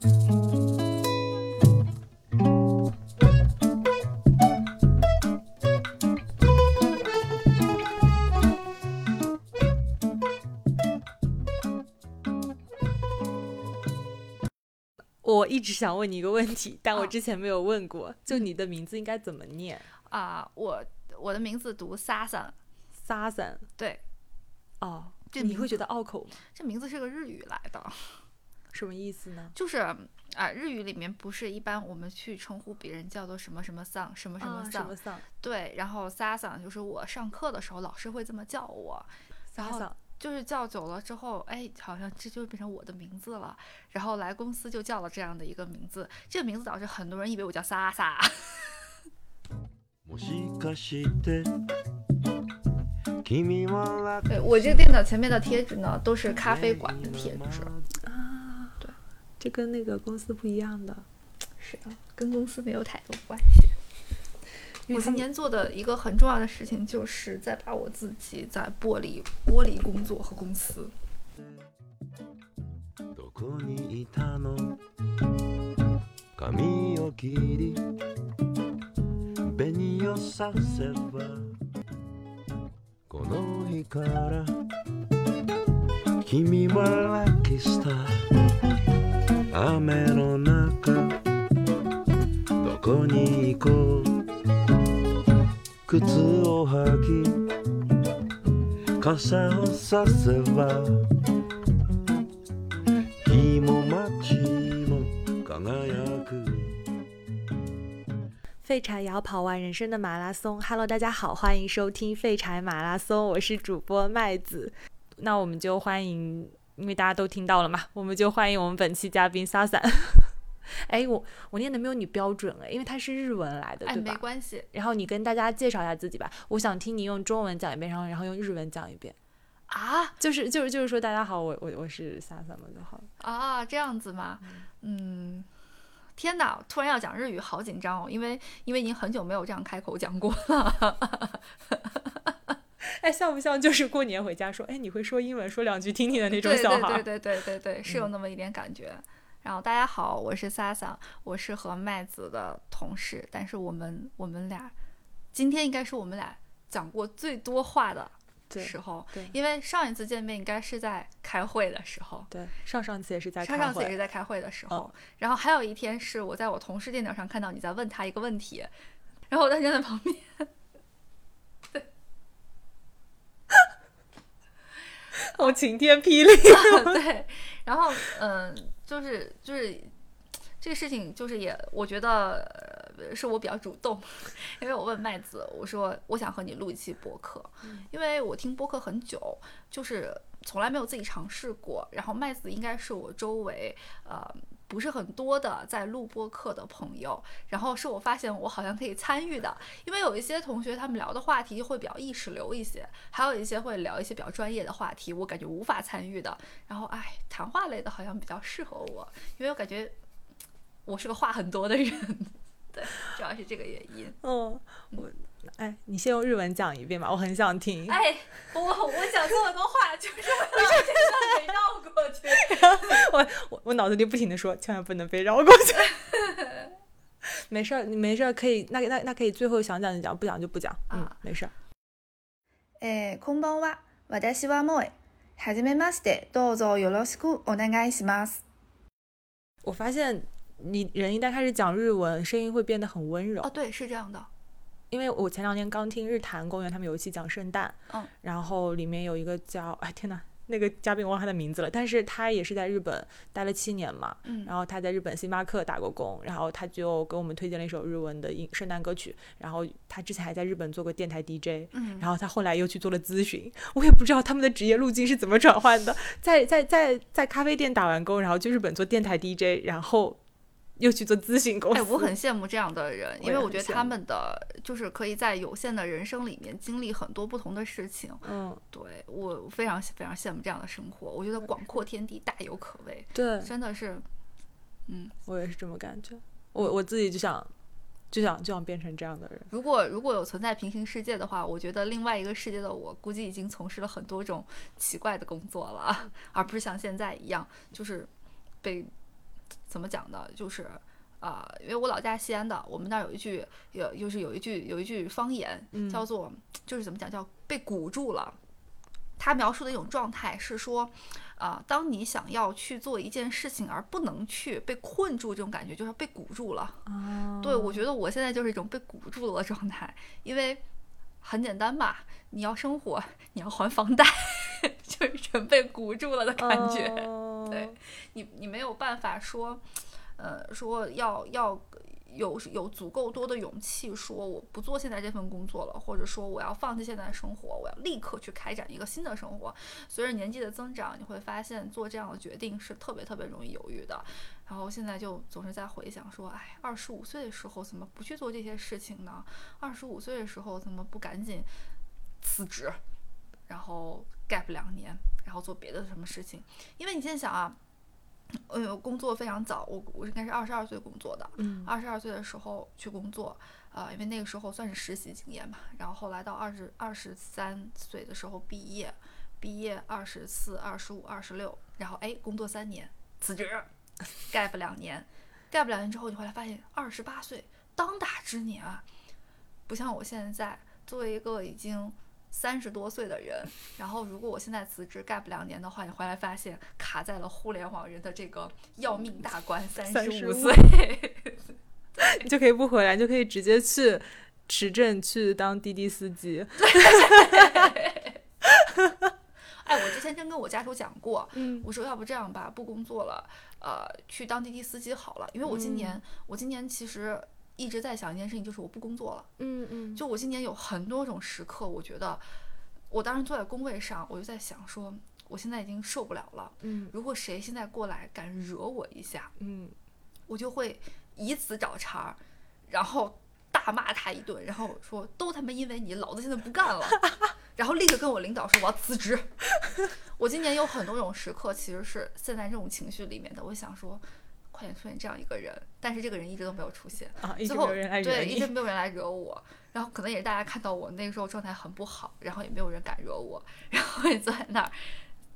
我一直想问你一个问题，但我之前没有问过，就你的名字应该怎么念？啊，我我的名字读 Sasan，Sasan。对，哦，这你会觉得拗口吗？这名字是个日语来的，什么意思呢？就是啊，日语里面不是一般我们去称呼别人叫做什么什么桑，什么什么啊什桑，么桑？对，然后 Sasan 就是我上课的时候老师会这么叫我，然后 Sasan 就是叫久了之后，哎，好像这就变成我的名字了。然后来公司就叫了这样的一个名字，这个名字导致很多人以为我叫萨萨。もしかして君は对我这个电脑前面的贴纸呢，都是咖啡馆的贴纸。 这跟那个公司不一样的。是的，跟公司没有太多关系。我今年做的一个很重要的事情，就是在把我自己在剥离剥离工作和公司。雨の中どこに行こう靴を履き傘をさせば日も街も輝く废柴也要跑完人生的马拉松。Hello，大家好，欢迎收听废柴马拉松，我是主播麦子。那我们就欢迎， 因为大家都听到了嘛，我们就欢迎我们本期嘉宾 Sasan。哎，我我念的没有你标准哎，因为它是日文来的，哎，没对吧？关系然后你跟大家介绍一下自己吧，我想听你用中文讲一遍，然后然后用日文讲一遍，啊就是就是就是说大家好，我我我是 Sasan 嘛就好了。啊，这样子吗？嗯，天哪，突然要讲日语，好紧张哦，因为因为已经很久没有这样开口讲过了。哎，像不像就是过年回家说，哎，你会说英文，说两句听听的那种对小孩？对对对对对对，是有那么一点感觉。然后大家好，我是 Sasa，我是和麦子的同事，但是我们我们俩今天应该是我们俩讲过最多话的时候，对因为上一次见面应该是在开会的时候。对，上上次也是在上开会，上次也是在开会的时候，哦然后还有一天是我在我同事电脑上看到你在问他一个问题，然后我当时站在旁边，我晴天霹雳。对，然后嗯、就是就是这个事情，就是也我觉得、呃、是我比较主动，因为我问麦子，我说我想和你录一期播客，因为我听播客很久，就是从来没有自己尝试过，然后麦子应该是我周围呃。不是很多的在录播课的朋友，然后是我发现我好像可以参与的，因为有一些同学他们聊的话题会比较意识流一些，还有一些会聊一些比较专业的话题，我感觉无法参与的。然后哎，谈话类的好像比较适合我，因为我感觉我是个话很多的人，对，主要是这个原因。嗯，我哎，你先用日文讲一遍吧，我很想听。哎，我我讲这么多话，就是为了让这段给绕过去。我我我脑子里不停的说，千万不能被绕过去。没事儿，你没事儿，可以，那那那可以，最后想讲就讲，不讲就不讲。嗯啊，没事儿。えーこんばんは。私は萌え。はじめまして。どうぞよろしくお願いします。我发现你人一旦开始讲日文，声音会变得很温柔。哦，对，是这样的。 因为我前两天刚听日坛公园，他们有一期讲圣诞，嗯，然后里面有一个叫，哎天呐，那个嘉宾我忘他的名字了，但是他也是在日本待了七年嘛，嗯然后他在日本星巴克打过工，然后他就给我们推荐了一首日文的音圣诞歌曲，然后他之前还在日本做过电台 DJ，嗯然后他后来又去做了咨询，我也不知道他们的职业路径是怎么转换的，在在在在咖啡店打完工，然后去日本做电台 DJ，然后又去做咨询公司，哎，我很羡慕这样的人，因为我觉得他们的就是可以在有限的人生里面经历很多不同的事情。嗯，对我非常非常羡慕这样的生活，我觉得广阔天地大有可为，对，真的是，嗯，我也是这么感觉。我我自己就想，就想就想变成这样的人。如果如果有存在平行世界的话，我觉得另外一个世界的我估计已经从事了很多种奇怪的工作了，而不是像现在一样就是被怎么讲呢？就是啊、因为我老家西安的，我们那儿有一句有就是有一句有一句方言嗯叫做、就是怎么讲叫被鼓住了。他描述的一种状态是说，啊、当你想要去做一件事情而不能去，被困住这种感觉，就是被鼓住了。哦对，我觉得我现在就是一种被鼓住了的状态，因为很简单吧，你要生活，你要还房贷，就是人被鼓住了的感觉。哦对你你没有办法说，呃，说要要有有足够多的勇气说我不做现在这份工作了，或者说我要放弃现在的生活，我要立刻去开展一个新的生活。随着年纪的增长，你会发现做这样的决定是特别特别容易犹豫的。然后现在就总是在回想说，哎，二十五岁的时候怎么不去做这些事情呢？二十五岁的时候怎么不赶紧辞职，然后 gap 两年，然后做别的什么事情？因为你现在想啊，呃，工作非常早，我我应该是二十二岁工作的，嗯二十二岁的时候去工作，啊、因为那个时候算是实习经验嘛，然后后来到二十二十三岁的时候毕业，毕业二十四、二十五、二十六，然后哎工作三年辞职，gap 两年，gap 两年之后，你回来发现二十八岁当打之年啊，不像我现在作为一个已经三十多岁的人，然后如果我现在辞职干不两年的话，你回来发现卡在了互联网人的这个要命大关，三十五岁。你就可以不回来，你就可以直接去持证去当滴滴司机。哎，我之前真跟我家属讲过，嗯我说要不这样吧，不工作了，呃，去当滴滴司机好了。因为我今年，我今年其实一直在想一件事情，就是我不工作了。嗯嗯就我今年有很多种时刻，我觉得我当时坐在工位上，我就在想说，我现在已经受不了了。嗯如果谁现在过来敢惹我一下，嗯我就会以此找茬儿，然后大骂他一顿，然后说都他妈因为你，老子现在不干了，然后立刻跟我领导说我要辞职。我今年有很多种时刻，其实是陷在这种情绪里面的。我想说，快点出现这样一个人，但是这个人一直都没有出现。啊，一直最后没有人来惹对，一直。没有人来惹我，然后可能也是大家看到我那个时候状态很不好，然后也没有人敢惹我，然后也坐在那儿，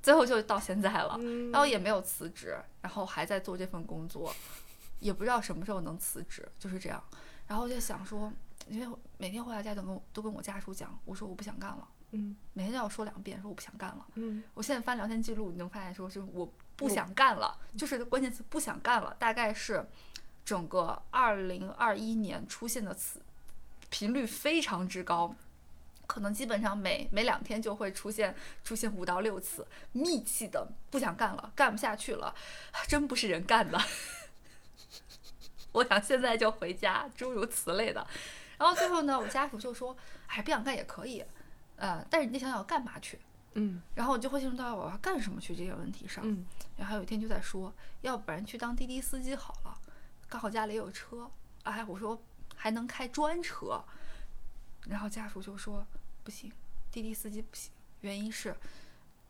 最后就到现在了，嗯然后也没有辞职，然后还在做这份工作，也不知道什么时候能辞职，就是这样。然后我就想说，因为每天回到家都跟我都跟我家属讲，我说我不想干了，嗯每天都要说两遍，说我不想干了。嗯我现在翻聊天记录，你能发现说，就是我不想干了，就是关键词不想干了，大概是整个二零二一年出现的词频率非常之高，可能基本上每每两天就会出现出现五到六次，密集的不想干了，干不下去了，真不是人干的。我想现在就回家，诸如此类的。然后最后呢，我家属就说：“哎，不想干也可以，呃，但是你得想想要干嘛去。”嗯然后我就会进入到我要干什么去这些问题上。嗯然后有一天就在说，要不然去当滴滴司机好了，刚好家里有车。哎，我说还能开专车。然后家属就说不行，滴滴司机不行，原因是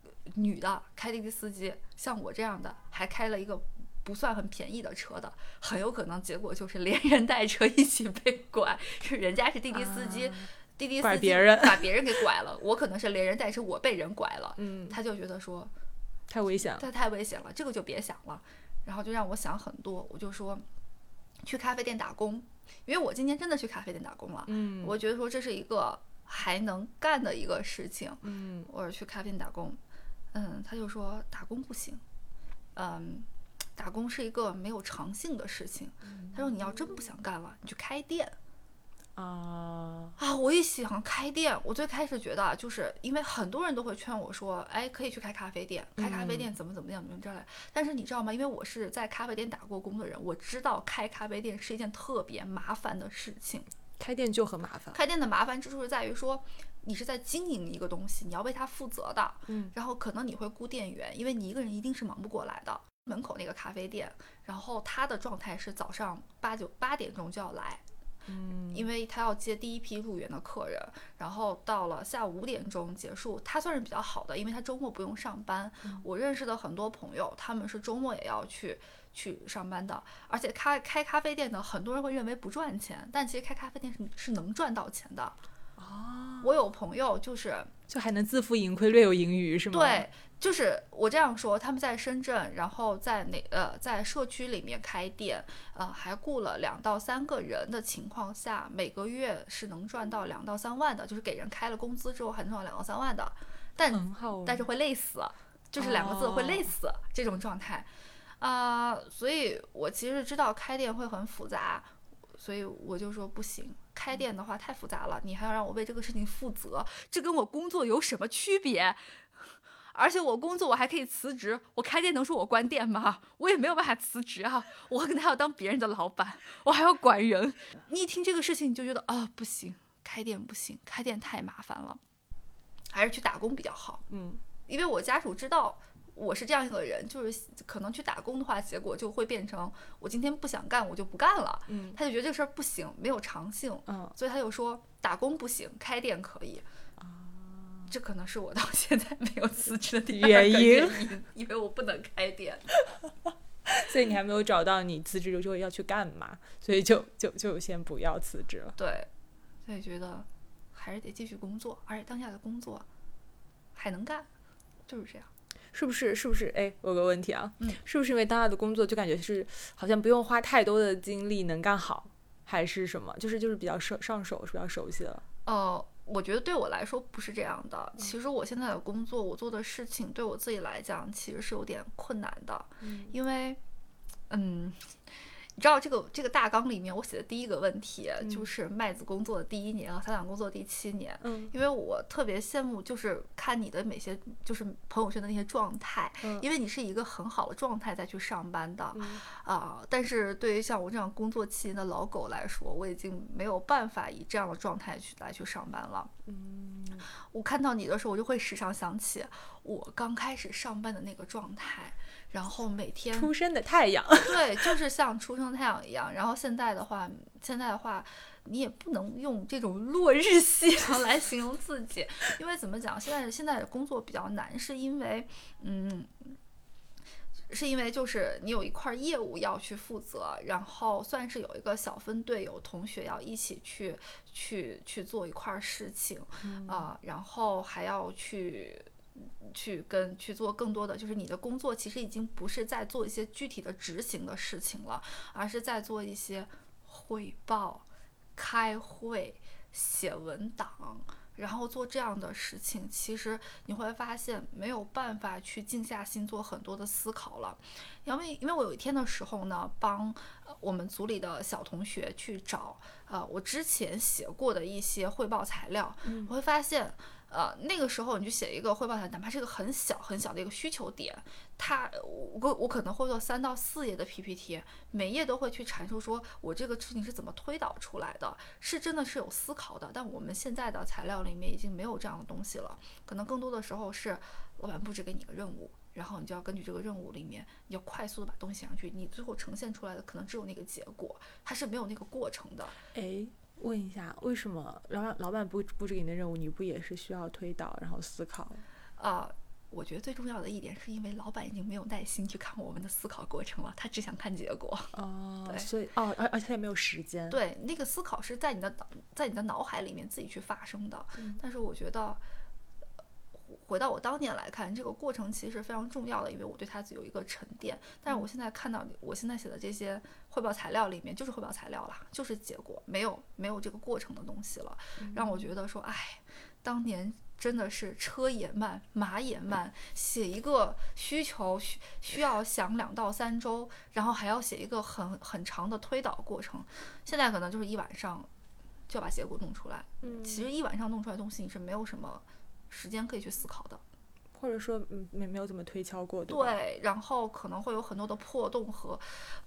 呃女的开滴滴司机，像我这样的还开了一个。不算很便宜的车的，很有可能结果就是连人带车一起被拐。是人家是滴滴司机，啊滴滴司机拐别人把别人给拐了，我可能是连人带车，我被人拐了。嗯，他就觉得说太危险了。他太危险了，这个就别想了。然后就让我想很多，我就说去咖啡店打工，因为我今天真的去咖啡店打工了。嗯我觉得说这是一个还能干的一个事情，嗯我说去咖啡店打工。嗯，他就说打工不行，嗯，打工是一个没有长性的事情。他说你要真不想干了，你去开店。啊啊，我一想开店，我最开始觉得啊，就是因为很多人都会劝我说，哎，可以去开咖啡店，开咖啡店怎么怎么样，怎么之类的。但是你知道吗？因为我是在咖啡店打过工的人，我知道开咖啡店是一件特别麻烦的事情。开店就很麻烦。开店的麻烦之处是在于说，你是在经营一个东西，你要为它负责的。嗯，然后可能你会雇店员，因为你一个人一定是忙不过来的。门口那个咖啡店，然后他的状态是早上八九八点钟就要来，嗯因为他要接第一批入园的客人，然后到了下午五点钟结束，他算是比较好的，因为他周末不用上班。我认识的很多朋友，他们是周末也要去去上班的，而且开开咖啡店的很多人会认为不赚钱，但其实开咖啡店是是能赚到钱的。哦，我有朋友就是就还能自负盈亏，略有盈余是吗？对，就是我这样说，他们在深圳，然后在哪呃在社区里面开店，呃还雇了两到三个人的情况下，每个月是能赚到两到三万的，就是给人开了工资之后还能赚到两到三万的，但但是会累死，就是两个字会累死这种状态，啊、所以我其实知道开店会很复杂，所以我就说不行，开店的话太复杂了，你还要让我为这个事情负责，这跟我工作有什么区别？而且我工作我还可以辞职，我开店能说我关店吗？我也没有办法辞职啊，我可能还要当别人的老板，我还要管人。你一听这个事情，你就觉得啊、不行，开店不行，开店太麻烦了，还是去打工比较好。嗯因为我家属知道我是这样一个人，就是可能去打工的话，结果就会变成我今天不想干，我就不干了。嗯他就觉得这个事儿不行，没有长性，嗯，所以他就说打工不行，开店可以。这可能是我到 现在没有辞职的原因因，为我不能开店。所以你还没有找到你辞职之后要去干嘛，所以就就就先不要辞职了。对，所以觉得还是得继续工作，而且当下的工作还能干，就是这样。是不是？是不是？哎，我有个问题啊，嗯是不是因为当下的工作就感觉是好像不用花太多的精力能干好，还是什么？就是就是比较上上手，是比较熟悉的了。呃，我觉得对我来说不是这样的。其实我现在的工作，我做的事情对我自己来讲，其实是有点困难的，嗯因为，嗯。你知道这个这个大纲里面，我写的第一个问题就。是麦子工作的第一年和散党工作的第七年，嗯。因为我特别羡慕，就是看你的每些就是朋友圈的那些状态，嗯。因为你是一个很好的状态再去上班的，嗯。啊，但是对于像我这样工作七年的老狗来说，我已经没有办法以这样的状态去来去上班了。嗯。我看到你的时候，我就会时常想起我刚开始上班的那个状态，然后每天出生的太阳。对，就是像出生太阳一样。然后现在的话，现在的话，你也不能用这种落日夕阳来形容自己，因为怎么讲，现在现在的工作比较难，是因为嗯。是因为就是你有一块业务要去负责，然后算是有一个小分队，有同学要一起去去去做一块事情啊、然后还要去去跟去做更多的，就是你的工作其实已经不是在做一些具体的执行的事情了，而是在做一些汇报、开会、写文档。然后做这样的事情，其实你会发现没有办法去静下心做很多的思考了，因为因为我有一天的时候呢，帮呃我们组里的小同学去找呃我之前写过的一些汇报材料，嗯我会发现。呃，那个时候你就写一个汇报材，哪怕是一个很小很小的一个需求点，它我我可能会做三到四页的 PPT，每页都会去阐述说我这个事情是怎么推导出来的，是真的是有思考的。但我们现在的材料里面已经没有这样的东西了，可能更多的时候是老板布置给你个任务，然后你就要根据这个任务里面，你要快速的把东西写上去，你最后呈现出来的可能只有那个结果，它是没有那个过程的。哎，问一下，为什么老板老板布布置给你的任务，你不也是需要推导然后思考？啊、我觉得最重要的一点是因为老板已经没有耐心去看我们的思考过程了，他只想看结果。哦，对所以哦，而而且他也没有时间。，对，那个思考是在你的脑在你的脑海里面自己去发生的。嗯但是我觉得，呃回到我当年来看，这个过程其实非常重要的，因为我对它有一个沉淀。但是我现在看到我现在写的这些汇报材料里面，就是汇报材料啦，就是结果，没有没有这个过程的东西了，让我觉得说，哎，当年。真的是车也慢，马也慢。写一个需求需需要想两到三周，然后还要写一个很很长的推导过程。现在可能就是一晚上就要把结果弄出来。嗯，其实一晚上弄出来的东西，你是没有什么时间可以去思考的。或者说嗯没没有怎么推敲过，对？对，然后可能会有很多的破洞和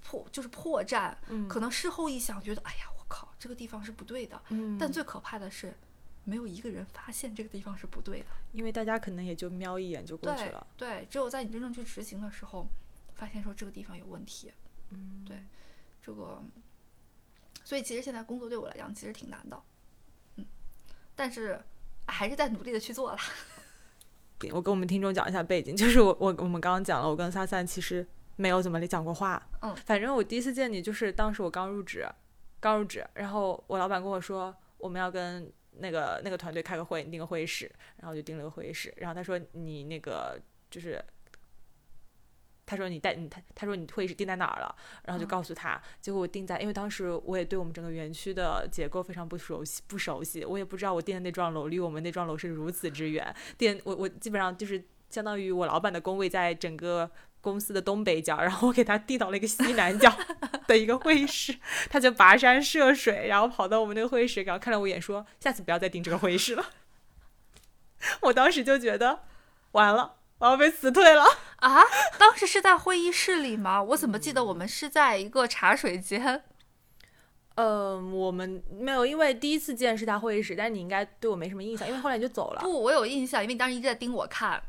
破，就是破绽。嗯，可能事后一想，觉得哎呀，我靠，这个地方是不对的。嗯，但最可怕的是，没有一个人发现这个地方是不对的。因为大家可能也就瞄一眼就过去对了。对，只有在你真正去执行的时候，发现说这个地方有问题。嗯，对这个，所以其实现在工作对我来讲其实挺难的，嗯，但是还是在努力的去做了。我跟我们听众讲一下背景，就是我我我们刚刚讲了，我跟萨萨其实没有怎么讲过话。嗯反正我第一次见你就是当时我刚入职，刚入职，然后我老板跟我说我们要跟那个那个团队开个会，你订个会议室，然后我就订了个会议室，然后他说你那个就是。他说你带你他他说你会议室定在哪儿了，然后就嗯告诉他，结果我定在，因为当时我也对我们整个园区的结构非常不熟悉不熟悉，我也不知道我定的那幢楼离我们那幢楼是如此之远，定我我基本上就是相当于我老板的工位在整个公司的东北角，然后我给他递到了一个西南角的一个会议室，他就跋山涉水，然后跑到我们那个会议室，然后看了我一眼说：“下次不要再订这个会议室了。”我当时就觉得完了，我要被辞退了。啊，当时是在会议室里吗？我怎么记得我们是在一个茶水间？嗯，我们没有，因为第一次见是在会议室，但是你应该对我没什么印象，因为后来你就走了。不，我有印象，因为你当时一直在盯我看。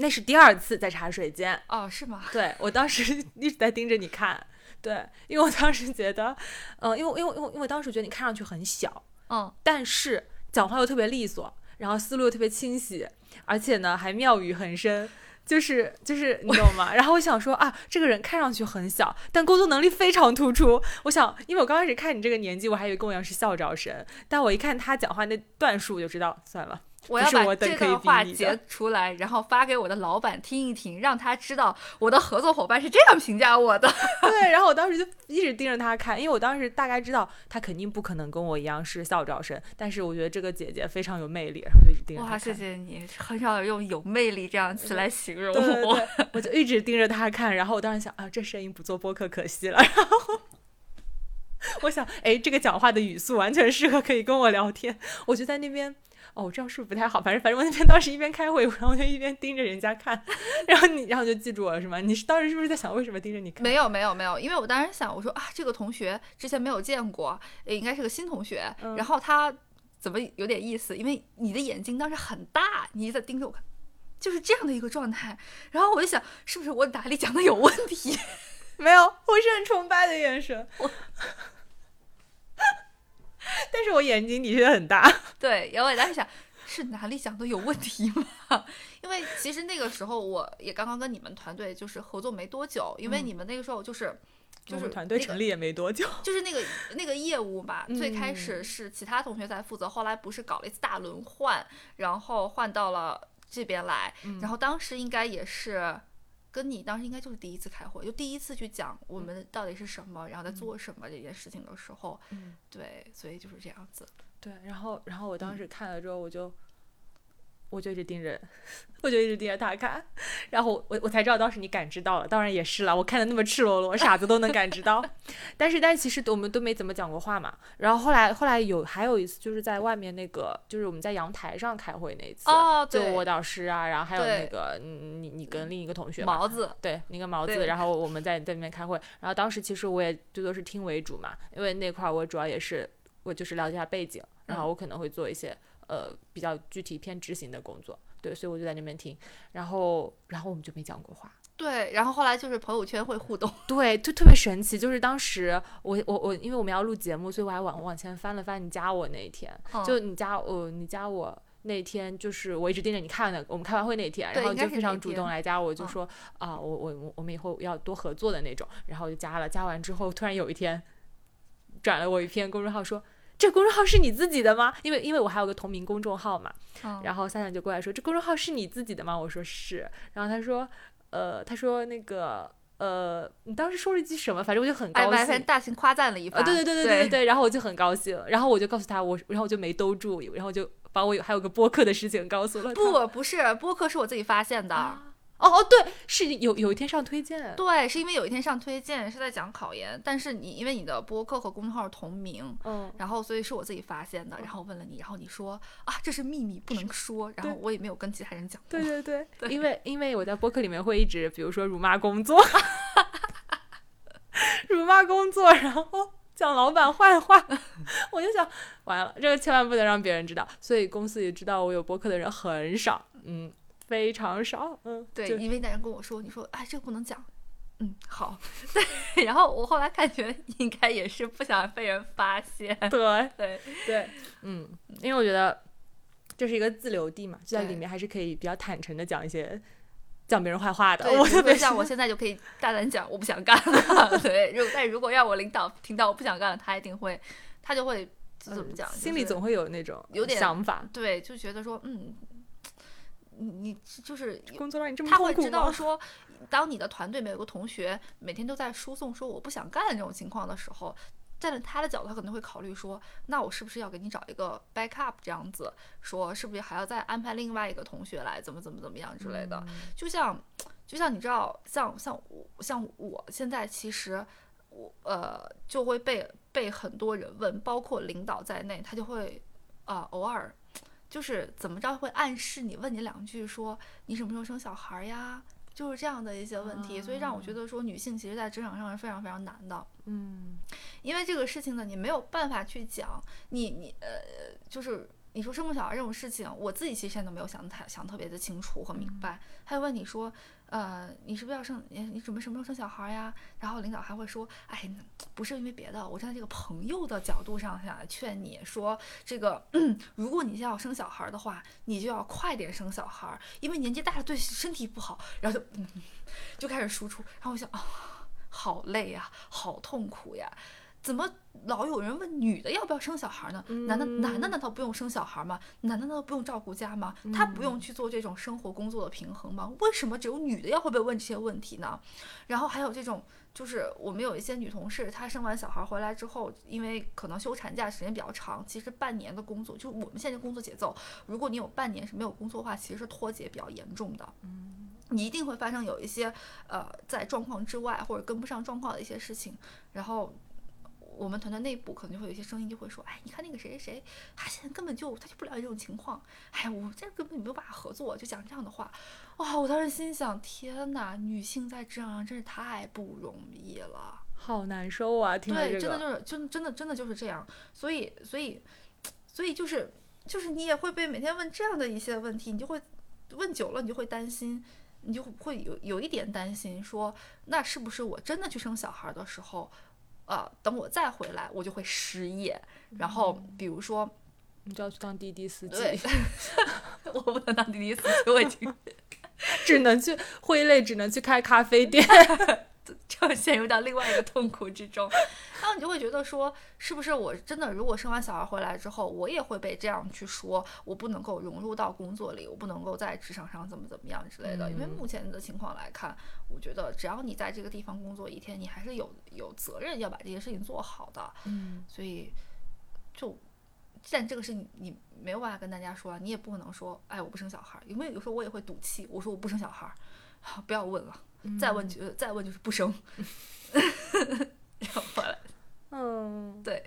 那是第二次在茶水间，哦，是吗？对我当时一直在盯着你看，对，因为我当时觉得，嗯、因为因为因为因为当时觉得你看上去很小，嗯，但是讲话又特别利索，然后思路又特别清晰，而且呢还妙语横生。就是就是 你懂吗？然后我想说啊，这个人看上去很小，但工作能力非常突出。我想，因为我刚开始看你这个年纪，我还以为跟我一样是校招生，但我一看他讲话那段数，我就知道算了。我要把这段话截出来，然后发给我的老板听一听，让他知道我的合作伙伴是这样评价我的。对，然后我当时就一直盯着他看，因为我当时大概知道他肯定不可能跟我一样是校招生，但是我觉得这个姐姐非常有魅力，然后就一直盯着她哇，谢谢你，很少有用“有魅力”这样词来形容对对我。对，我就一直盯着他看，然后我当时想啊，这声音不做播客可惜了，然后。我想，哎，这个讲话的语速完全适合可以跟我聊天。我就在那边，哦，这样是不是不太好？反正反正我那边当时一边开会，然后我就一边盯着人家看，然后你，然后就记住我了是吗？你是当时是不是在想为什么盯着你看？没有没有没有，因为我当时想，我说啊，这个同学之前没有见过，也应该是个新同学，嗯然后他怎么有点意思？因为你的眼睛当时很大，你一直在盯着我看，就是这样的一个状态。然后我就想，是不是我哪里讲的有问题？没有，我是很崇拜的眼神。我 但是我眼睛的确很大。对，然后我当时想。是哪里讲的有问题吗？因为其实那个时候我也刚刚跟你们团队就是合作没多久，因为嗯你们那个时候就是就是团队成立也没多久。就是那个那个业务吧，最开始嗯是其他同学在负责，后来不是搞了一次大轮换，然后换到了这边来，嗯然后当时应该也是。跟你当时应该就是第一次开会，就第一次去讲我们到底是什么，然后在做什么这件事情的时候，嗯，对，所以就是这样子。对。然后，然后我当时看了之后，我就，我就一直盯着，我就一直盯着他看。然后我我才知道当时你感知到了，当然也是了。我看的那么赤裸裸，傻子都能感知到。但是，但其实我们都没怎么讲过话嘛。然后后来后来有还有一次，就是在外面那个，就是我们在阳台上开会那一次。哦，对，就我导师啊，然后还有那个嗯你你跟另一个同学，毛子，对，那个毛子，然后我们在在那边开会，然后当时其实我也最多是听为主嘛，因为那块儿我主要也是我就是了解一下背景，然后我可能会做一些呃比较具体偏执行的工作，对，所以我就在那边听，然后然后我们就没讲过话，对，然后后来就是朋友圈会互动，对，就特别神奇，就是当时我我我因为我们要录节目，所以我还往往前翻了翻你加我那一天，嗯就你加我你加我。那天就是我一直盯着你看的，我们开完会那天，然后就非常主动来加我，就嗯说啊，我我我我们以后要多合作的那种，然后我就加了，加完之后突然有一天转了我一篇公众号说。这公众号是你自己的吗？因为因为我还有个同名公众号嘛，嗯然后三三就过来说：“这公众号是你自己的吗？”我说是。然后他说：“呃，他说那个呃，你当时说了一句什么？反正我就很哎，高兴。大型夸赞了一番，呃，对对对对对对对，然后我就很高兴，然后我就告诉他我，然后我就没兜住，然后就把我有还有个播客的事情告诉了他。不不是播客是我自己发现的，啊哦哦，对，是有有一天上推荐，对，是因为有一天上推荐是在讲考研，但是你因为你的播客和公众号同名，嗯，然后所以是我自己发现的，然后问了你，然后你说啊这是秘密不能说，然后我也没有跟其他人讲过。对对对，对因为 因为我在播客里面会一直，比如说辱骂工作，辱骂工作，然后讲老板坏话，我就想完了，这个千万不能让别人知道，所以公司也知道我有播客的人很少，嗯，非常少，嗯，对，就因为那人跟我说，你说哎这个不能讲。嗯，好，对，然后我后来感觉应该也是不想被人发现，对对，对，嗯，因为我觉得这是一个自留地嘛，就在里面还是可以比较坦诚的讲一些讲别人坏话的，对，我特别像我现在就可以大胆讲，我不想干了。对，如但如果让我领导听到我不想干了，他一定会，他就会怎么讲，心里就是总会有那种有点想法，对，就觉得说，嗯，你你就是工作让你这么他会？知道说，当你的团队里面有个同学每天都在输送说我不想干这种情况的时候，站在他的角度，他可能会考虑说，那我是不是要给你找一个 backup 这样子，说是不是还要再安排另外一个同学来怎么怎么怎么样之类的。就像就像你知道，像像我像我现在其实我呃就会被被很多人问，包括领导在内，他就会啊、偶尔。就是怎么着会暗示你，问你两句说你什么时候生小孩呀？就是这样的一些问题，所以让我觉得说女性其实在职场上是非常非常难的。嗯因为这个事情呢，你没有办法去讲，你你呃，就是你说生不小孩这种事情，我自己其实现在都没有想太想特别的清楚和明白。还有问你说，呃，你是不是要生？你你准备什么时候生小孩呀？然后领导还会说，哎，不是因为别的，我站在这个朋友的角度上想劝你说，这个 如果你现在要生小孩的话，你就要快点生小孩，因为年纪大了对身体不好。然后就嗯，就开始输出，然后我想啊。好累呀、好痛苦呀！怎么老有人问女的要不要生小孩呢？男的男的难道不用生小孩吗？男的难道不用照顾家吗？他不用去做这种生活工作的平衡吗？为什么只有女的要会被问这些问题呢？然后还有这种，就是我们有一些女同事，她生完小孩回来之后，因为可能休产假时间比较长，其实半年的工作，就我们现在工作节奏，如果你有半年是没有工作的话，其实是脱节比较严重的。你一定会发生有一些呃在状况之外或者跟不上状况的一些事情，然后我们团队内部可能就会有一些声音就会说，哎，你看那个谁谁谁，他现在根本就他就不了解这种情况，哎，我这根本没有办法合作，就讲这样的话，哇，我当时心想，天哪，女性在职场上真是太不容易了。好难受啊！听这个，真的就是真真的真的就是这样，所以所以所以就是就是你也会被每天问这样的一些问题，你就会问久了，你就会担心，你就会有有一点担心说，那是不是我真的去生小孩的时候，呃，等我再回来，我就会失业，然后比如说，你就要去当滴滴司机，对，我不能当滴滴司机，我已经 只能去挥泪，只能去开咖啡店。就陷入到另外一个痛苦之中，然后你就会觉得说，是不是我真的如果生完小孩回来之后，我也会被这样去说，我不能够融入到工作里，我不能够在职场上怎么怎么样之类的。因为目前的情况来看，我觉得只要你在这个地方工作一天，你还是有有责任要把这些事情做好的。嗯，所以就。但这个事情你没有办法跟大家说，你也不可能说，哎，我不生小孩，因为有时候我也会赌气，我说我不生小孩，不要问了，再问就再问就是不生 然后后来，嗯，对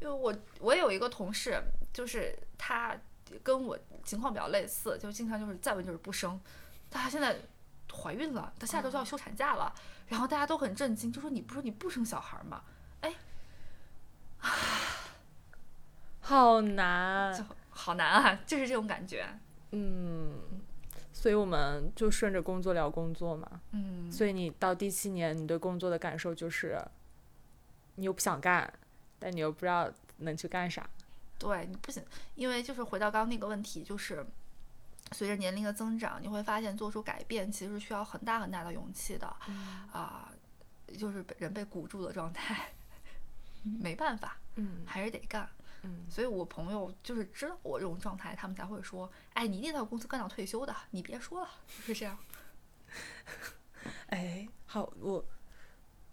因为我我有一个同事，就是他跟我情况比较类似，就经常就是再问就是不生，她现在怀孕了，她下周就要休产假了，然后大家都很震惊，就说你不是你不生小孩吗？哎好难。好难啊，就是这种感觉，嗯，所以我们就顺着工作聊工作嘛。嗯，所以你到第七年，你对工作的感受就是，你又不想干，但你又不知道能去干啥。对你不行，因为就是回到刚刚那个问题，就是随着年龄的增长，你会发现做出改变其实需要很大很大的勇气的，啊、就是被人被鼓住的状态，没办法，嗯还是得干。嗯所以我朋友就是知道我这种状态，他们才会说，哎，你一定在公司干到退休的，你别说了，就是这样。哎，好，我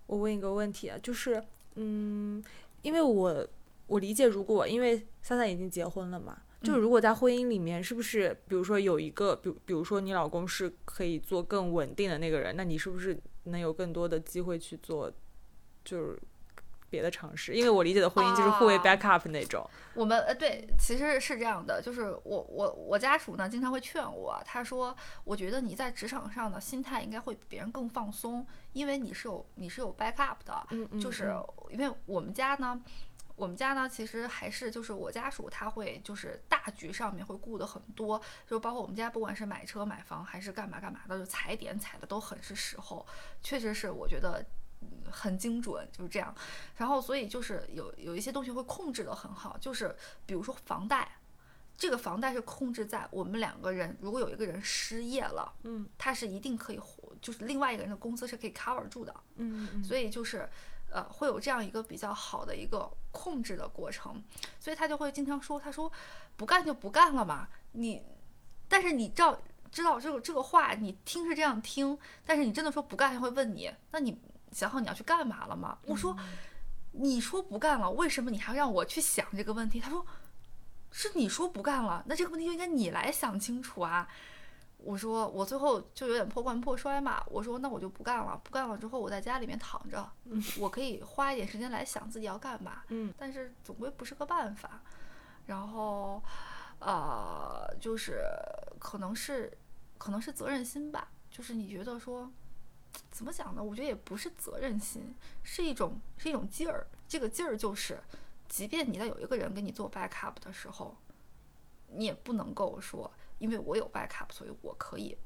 我问一个问题啊，就是，嗯，因为我我理解，如果因为三三已经结婚了嘛，就如果在婚姻里面，是不是比如说有一个，比比如说你老公是可以做更稳定的那个人，那你是不是能有更多的机会去做，就是别的尝试？因为我理解的婚姻就是互为啊 backup 那种。我们呃对，其实是这样的，就是我我我家属呢经常会劝我，他说，我觉得你在职场上的心态应该会比别人更放松，因为你是有你是有 backup 的，嗯嗯就是因为我们家呢。我们家呢，其实还是就是我家属他会就是大局上面会顾得很多，就包括我们家不管是买车买房还是干嘛干嘛的，就踩点踩的都很是时候，确实是我觉得嗯很精准，就是这样。然后所以就是有有一些东西会控制的很好，就是比如说房贷，这个房贷是控制在我们两个人如果有一个人失业了，嗯，他是一定可以活，就是另外一个人的工资是可以 cover 住的，嗯嗯所以就是呃会有这样一个比较好的一个控制的过程，所以他就会经常说，他说不干就不干了嘛，你，但是你知道知道这个这个话你听是这样听，但是你真的说不干，他会问你，那你想好你要去干嘛了吗？我说，你说不干了，为什么你还让我去想这个问题？他说，是你说不干了，那这个问题就应该你来想清楚啊。我说我最后就有点破罐破摔嘛。我说那我就不干了，不干了之后我在家里面躺着，我可以花一点时间来想自己要干嘛。嗯，但是总归不是个办法。然后，呃，就是可能是可能是责任心吧。就是你觉得说怎么讲呢？我觉得也不是责任心，是一种是一种劲儿。这个劲儿就是，即便你在有一个人给你做 backup 的时候，你也不能够说。因为我有 backup，所以我可以，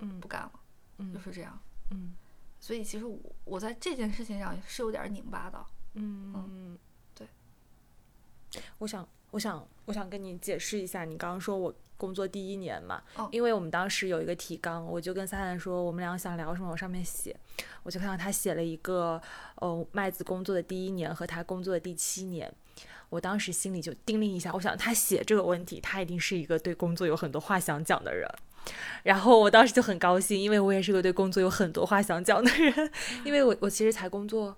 嗯，不干了，嗯，就是这样，嗯，所以其实我我在这件事情上是有点拧巴的，嗯嗯，对，我想我想我想跟你解释一下，你刚刚说我工作第一年嘛，哦，因为我们当时有一个提纲，我就跟三三说我们俩想聊什么，我上面写，我就看到他写了一个，哦，麦子工作的第一年和他工作的第七年。我当时心里就叮咛一下，我想他写这个问题，他一定是一个对工作有很多话想讲的人。然后我当时就很高兴，因为我也是个对工作有很多话想讲的人。因为我我其实才工作，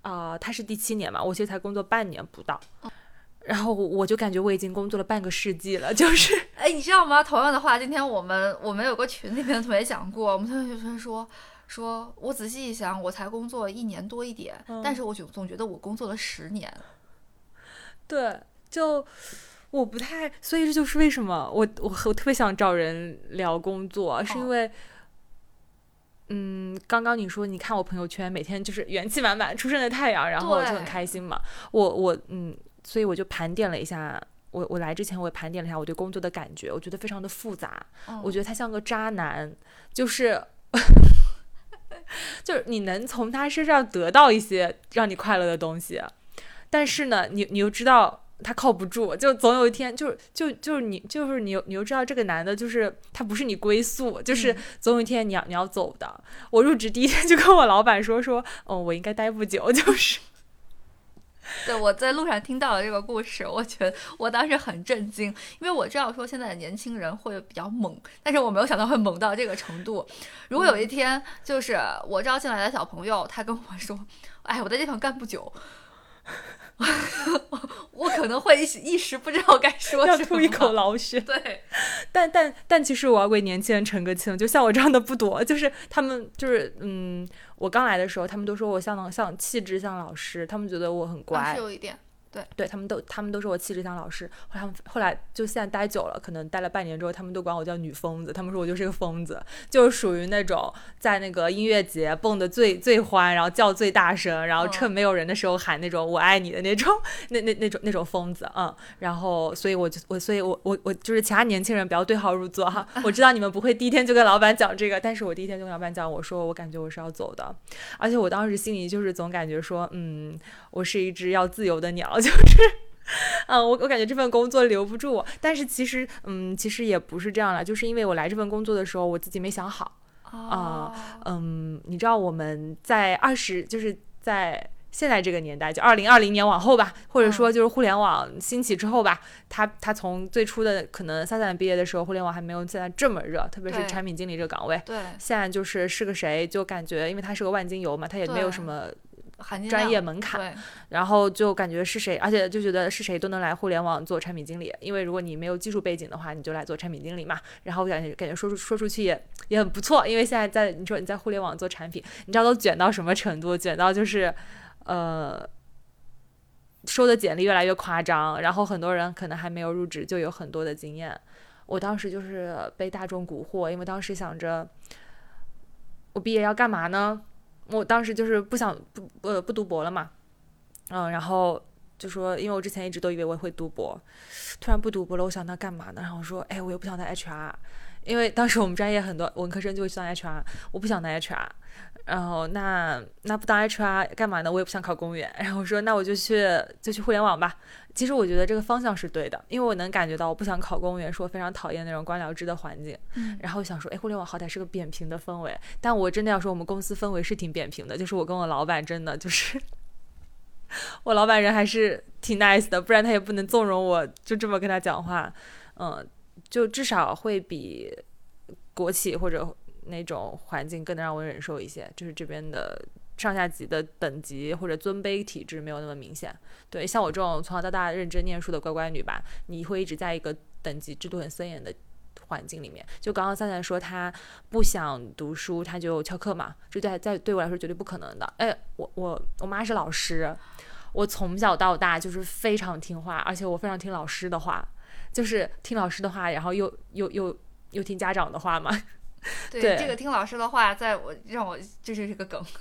啊，他是第七年嘛，我其实才工作半年不到。然后我就感觉我已经工作了半个世纪了，就是，哎，你知道吗？同样的话，今天我们我们有个群里面的同学讲过，我们同学说说，我仔细一想，我才工作一年多一点，但是我就总觉得我工作了十年。对，就我不太，所以这就是为什么我我我特别想找人聊工作，是因为，嗯，刚刚你说你看我朋友圈，每天就是元气满满，出生的太阳，然后我就很开心嘛。我我嗯，所以我就盘点了一下，我我来之前我也盘点了一下我对工作的感觉，我觉得非常的复杂。我觉得他像个渣男，就是 就是你能从他身上得到一些让你快乐的东西。但是呢，你你又知道他靠不住，就总有一天，就是就就是你就是你你又知道这个男的，就是他不是你归宿，就是总有一天你要你要走的。我入职第一天就跟我老板说说，哦，我应该待不久，就是。对，我在路上听到了这个故事，我觉得我当时很震惊，因为我知道说现在的年轻人会比较猛，但是我没有想到会猛到这个程度。如果有一天，就是我招进来的小朋友，他跟我说，哎，我在这方干不久。我可能会一时不知道该说什么，要吐一口老血。对，但但但其实我要为年轻人澄个清，就像我这样的不多，就是他们就是嗯，我刚来的时候，他们都说我像像气质像老师，他们觉得我很乖，是有一点。对，对他们都，他们都说我气质像老师。后来他们后来就现在待久了，可能待了半年之后，他们都管我叫女疯子。他们说我就是个疯子，就是属于那种在那个音乐节蹦的最最欢，然后叫最大声，然后趁没有人的时候喊那种我爱你的那种，那那那种那种疯子嗯。然后，所以我就我，所以我我我就是其他年轻人不要对号入座哈。我知道你们不会第一天就跟老板讲这个，但是我第一天就跟老板讲，我说我感觉我是要走的，而且我当时心里就是总感觉说，嗯，我是一只要自由的鸟。就是，嗯，我我感觉这份工作留不住我，但是其实，嗯，其实也不是这样了，就是因为我来这份工作的时候，我自己没想好啊，嗯，你知道我们在二十，就是在现在这个年代，就二零二零年往后吧，或者说就是互联网兴起之后吧，他他从最初的可能三三毕业的时候，互联网还没有现在这么热，特别是产品经理这个岗位，对，现在就是是个谁就感觉，因为他是个万金油嘛，他也没有什么。专业门槛，然后就感觉是谁，而且就觉得是谁都能来互联网做产品经理，因为如果你没有技术背景的话，你就来做产品经理嘛。然后感觉感觉说出说出去也也很不错，因为现在在你说你在互联网做产品，你知道都卷到什么程度？卷到就是呃收的简历越来越夸张，然后很多人可能还没有入职就有很多的经验。我当时就是被大众蛊惑，因为当时想着我毕业要干嘛呢？我当时就是不想不呃不读博了嘛，嗯，然后就说，因为我之前一直都以为我会读博，突然不读博了，我想那干嘛呢？然后我说，哎，我又不想当 HR，因为当时我们专业很多文科生就会去当 HR，我不想当 HR。然后那那不当 HR 干嘛呢？我也不想考公务员。然后我说那我就去就去互联网吧。其实我觉得这个方向是对的，因为我能感觉到我不想考公务员，说我非常讨厌那种官僚制的环境。嗯。然后想说，哎，互联网好歹是个扁平的氛围。但我真的要说，我们公司氛围是挺扁平的。就是我跟我老板真的就是，我老板人还是挺 nice 的，不然他也不能纵容我就这么跟他讲话。嗯，就至少会比。国企或者那种环境更能让我忍受一些，就是这边的上下级的等级或者尊卑体制没有那么明显。对，像我这种从小到大认真念书的乖乖女吧，你会一直在一个等级制度很森严的环境里面。就刚刚三三说他不想读书，他就翘课嘛，这在在对我来说绝对不可能的。哎，我我我妈是老师，我从小到大就是非常听话，而且我非常听老师的话，就是听老师的话，然后又又又又听家长的话嘛。对对这个听老师的话，在我让我就是这个梗。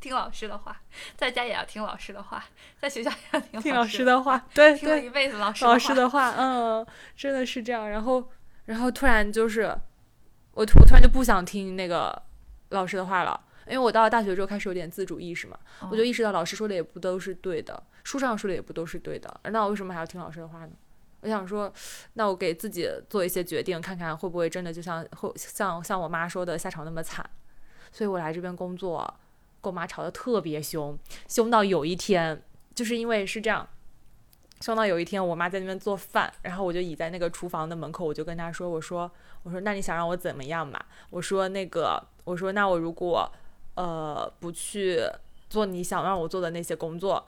听老师的话，在家也要听老师的话，在学校也要听听老师师的话，对听了一辈子老师老师的话，嗯，真的是这样。然后，然后突然就是，我我突然就不想听那个老师的话了，因为我到了大学之后开始有点自主意识嘛，哦我就意识到老师说的也不都是对的，书上说的也不都是对的，那我为什么还要听老师的话呢？我想说，那我给自己做一些决定，看看会不会真的就像会像像我妈说的下场那么惨。所以我来这边工作，跟我妈吵得特别凶，凶到有一天，就是因为是这样，凶到有一天我妈在那边做饭，然后我就倚在那个厨房的门口，我就跟她说：“我说我说那你想让我怎么样嘛？我说那个我说那我如果呃不去做你想让我做的那些工作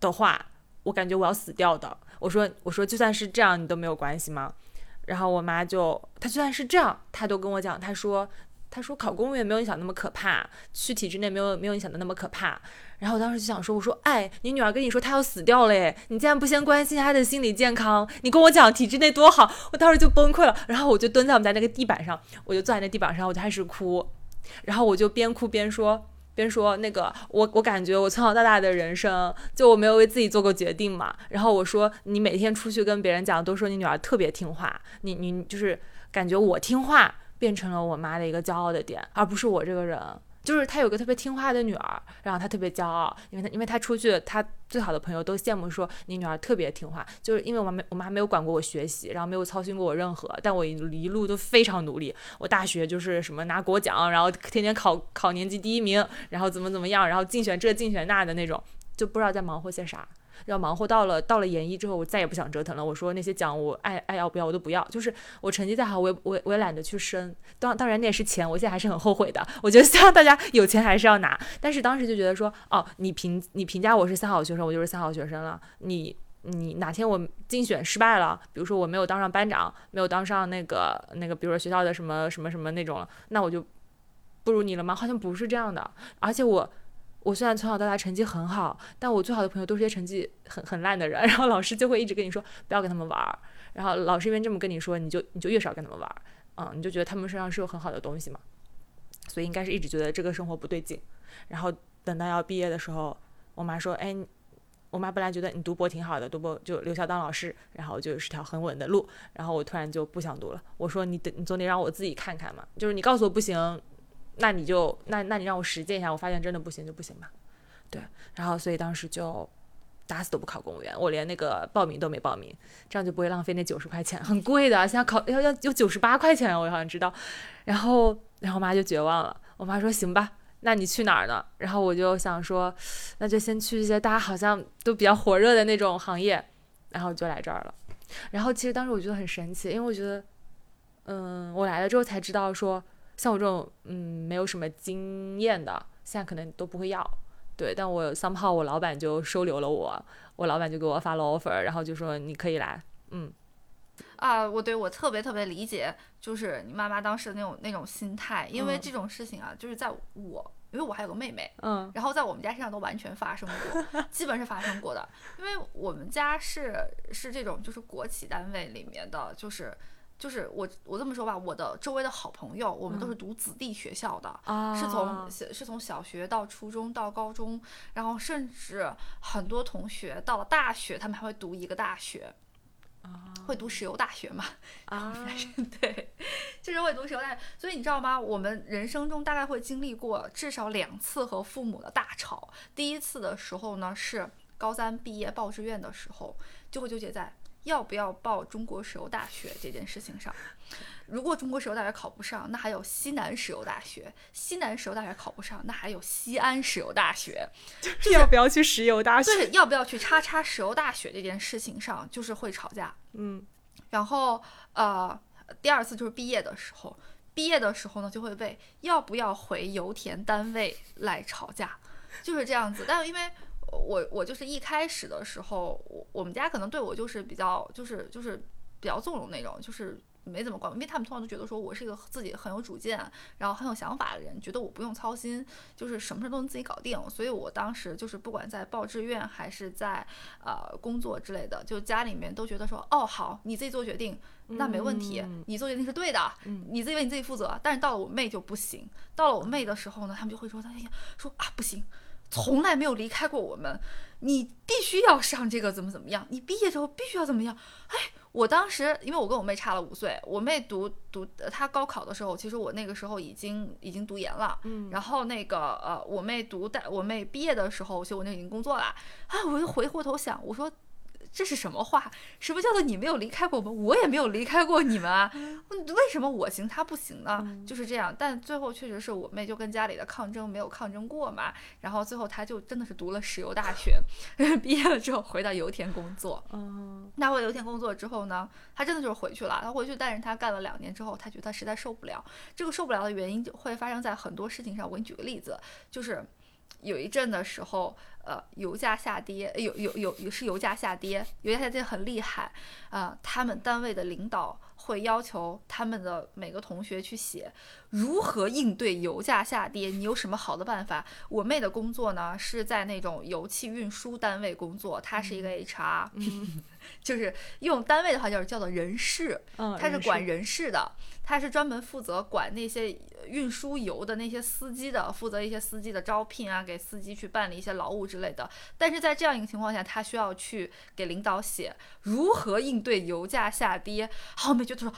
的话，我感觉我要死掉的。我说我说就算是这样，你都没有关系吗？然后我妈就她就算是这样，她都跟我讲，她说她说考公务员没有你想那么可怕，去体制内没有没有你想的那么可怕。然后我当时就想说，我说哎，你女儿跟你说她要死掉了耶，你竟然不先关心她的心理健康，你跟我讲体制内多好，我当时就崩溃了。然后我就蹲在我们家那个地板上，我就坐在那地板上，我就开始哭，然后我就边哭边说。边说那个我我感觉我从小到大的人生，就我没有为自己做过决定嘛。然后我说你每天出去跟别人讲，都说你女儿特别听话，你你就是感觉我听话变成了我妈的一个骄傲的点，而不是我这个人。就是他有个特别听话的女儿，然后他特别骄傲，因为他因为他出去，他最好的朋友都羡慕说你女儿特别听话，就是因为我们没我妈没有管过我学习，然后没有操心过我任何，但我一路都非常努力。我大学就是什么拿国奖，然后天天考考年级第一名，然后怎么怎么样，然后竞选这竞选那的那种，就不知道在忙活些啥。要忙活到了到了研一之后，我再也不想折腾了。我说那些奖我爱爱要不要我都不要，就是我成绩再好，我也我我也懒得去申。当当然那也是钱，我现在还是很后悔的。我觉得希望大家有钱还是要拿，但是当时就觉得说，哦，你评你评价我是三好学生，我就是三好学生了。你你哪天我竞选失败了，比如说我没有当上班长，没有当上那个那个，比如说学校的什么什么什么那种了，那我就不如你了吗？好像不是这样的。而且我我虽然从小到大成绩很好，但我最好的朋友都是些成绩很很烂的人，然后老师就会一直跟你说不要跟他们玩儿，然后老师一边这么跟你说，你就你就越少跟他们玩儿，嗯，你就觉得他们身上是有很好的东西嘛，所以应该是一直觉得这个生活不对劲，然后等到要毕业的时候，我妈说，哎。我妈本来觉得你读博挺好的，读博就留校当老师，然后就是条很稳的路。然后我突然就不想读了。我说你等，你总得让我自己看看嘛。就是你告诉我不行，那你就那那你让我实践一下，我发现真的不行就不行吧。对，然后所以当时就打死都不考公务员，我连那个报名都没报名，这样就不会浪费那九十块钱，很贵的，现在考要要有九十八块钱，我好像知道。然后然后我妈就绝望了，我妈说行吧。那你去哪儿呢？然后我就想说，那就先去一些大家好像都比较火热的那种行业，然后就来这儿了。然后其实当时我觉得很神奇，因为我觉得，嗯，我来了之后才知道说，像我这种嗯没有什么经验的，现在可能都不会要。对，但我 somehow 我老板就收留了我，我老板就给我发了 offer，然后就说你可以来，嗯。啊，我对我特别特别理解，就是你妈妈当时的那种那种心态，因为嗯这种事情啊，就是在我，因为我还有个妹妹，嗯然后在我们家身上都完全发生过，基本是发生过的，因为我们家是是这种就是国企单位里面的，就是就是我我这么说吧，我的周围的好朋友，我们都是读子弟学校的，啊是从小是从小学到初中到高中，然后甚至很多同学到了大学，他们还会读一个大学，会读石油大学嘛？啊，对，就是会读石油大学。所以你知道吗？我们人生中大概会经历过至少两次和父母的大吵。第一次的时候呢，是高三毕业报志愿的时候，就会纠结在要不要报中国石油大学这件事情上。如果中国石油大学考不上，那还有西南石油大学；西南石油大学考不上，那还有西安石油大学。就是要不要去石油大学？对，要不要去叉叉石油大学这件事情上，就是会吵架。嗯然后呃，第二次就是毕业的时候，毕业的时候呢就会为要不要回油田单位来吵架，就是这样子。但因为我我就是一开始的时候，我我们家可能对我就是比较就是就是比较纵容那种，就是。没怎么管，因为他们通常都觉得说我是一个自己很有主见，然后很有想法的人，觉得我不用操心，就是什么事都能自己搞定。所以我当时就是不管在报志愿还是在呃工作之类的，就家里面都觉得说，哦好，你自己做决定，那没问题，你做决定是对的，你自己为你自己负责。但是到了我妹就不行，到了我妹的时候呢，他们就会说，哎呀，说啊不行，从来没有离开过我们，你必须要上这个怎么怎么样，你毕业之后必须要怎么样，哎。我当时，因为我跟我妹差了五岁，我妹读读她高考的时候，其实我那个时候已经已经读研了，嗯，然后那个呃，我妹读大，我妹毕业的时候，其实我就已经工作了，啊，我就回过头想，我说。这是什么话？什么叫做你没有离开过我们？我也没有离开过你们啊！为什么我行他不行呢？就是这样。但最后确实是我妹就跟家里的抗争没有抗争过嘛。然后最后她就真的是读了石油大学，毕业了之后回到油田工作。嗯，那回油田工作之后呢，她真的就是回去了。她回去，但是她干了两年之后，她觉得她实在受不了。这个受不了的原因就会发生在很多事情上。我给你举个例子，就是有一阵的时候。呃，油价下跌，有有有有是油价下跌，油价下跌很厉害啊！他们单位的领导会要求他们的每个同学去写如何应对油价下跌，你有什么好的办法？我妹的工作呢是在那种油气运输单位工作，她是一个 HR，就是用单位的话就是叫做人事，她是管人事的。她是专门负责管那些运输油的那些司机的，负责一些司机的招聘啊，给司机去办理一些劳务之类的。但是在这样一个情况下，她需要去给领导写如何应对油价下跌。好，我们觉得说。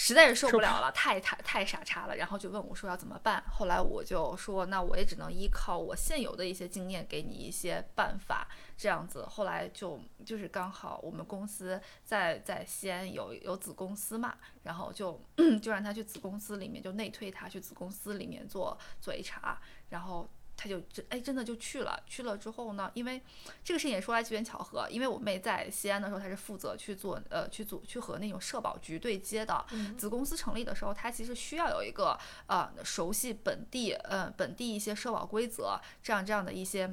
实在是受不了了，太太太傻叉了，然后就问我说要怎么办。后来我就说，那我也只能依靠我现有的一些经验，给你一些办法，这样子。后来就就是刚好我们公司在在西安有有子公司嘛，然后就 就让他去子公司里面就内推他去子公司里面做做 HR，然后。他就真哎，真的就去了。去了之后呢，因为这个事情也说来机缘巧合，因为我妹在西安的时候，她是负责去做呃去组去和那种社保局对接的。子公司成立的时候，她其实需要有一个呃熟悉本地呃本地一些社保规则这样这样的一些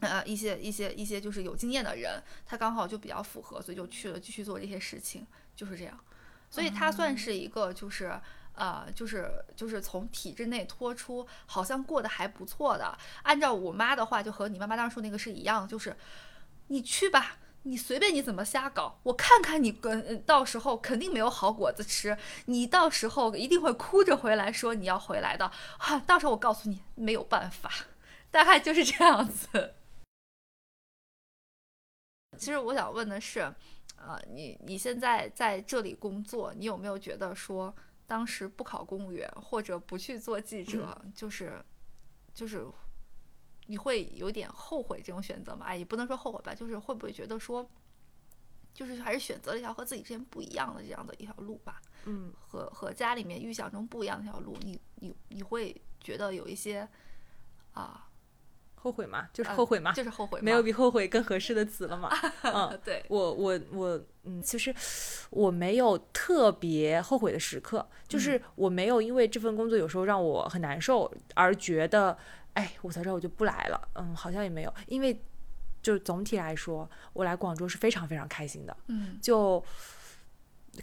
呃一些一些一些就是有经验的人，她刚好就比较符合，所以就去了继续做这些事情，就是这样。所以她算是一个就是。呃，就是就是从体制内脱出，好像过得还不错的。按照我妈的话，就和你妈妈当时说那个是一样，就是你去吧，你随便你怎么瞎搞，我看看你跟到时候肯定没有好果子吃，你到时候一定会哭着回来说你要回来的。哈，到时候我告诉你没有办法，大概就是这样子。其实我想问的是，呃，你你现在在这里工作，你有没有觉得说？当时不考公务员或者不去做记者，就是，就是，你会有点后悔这种选择吗？哎，也不能说后悔吧，就是会不会觉得说，就是还是选择了一条和自己之前不一样的这样的一条路吧？嗯，和和家里面预想中不一样的一条路，你你你会觉得有一些啊。后悔吗？就是后悔吗？就是后悔，没有比后悔更合适的词了嘛？嗯，对我我我嗯，其实我没有特别后悔的时刻，就是我没有因为这份工作有时候让我很难受而觉得，哎，我在这我就不来了。嗯，好像也没有，因为就总体来说，我来广州是非常非常开心的。嗯，就。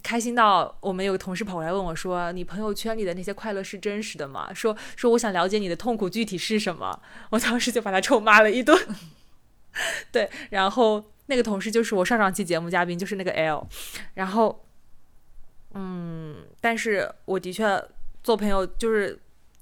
开心到我们有个同事跑过来问我说：“你朋友圈里的那些快乐是真实的吗？”说说我想了解你的痛苦具体是什么。我当时就把他臭骂了一顿。对，然后那个同事就是我上上期节目嘉宾，就是那个 L。然后，嗯，但是我的确做朋友就是。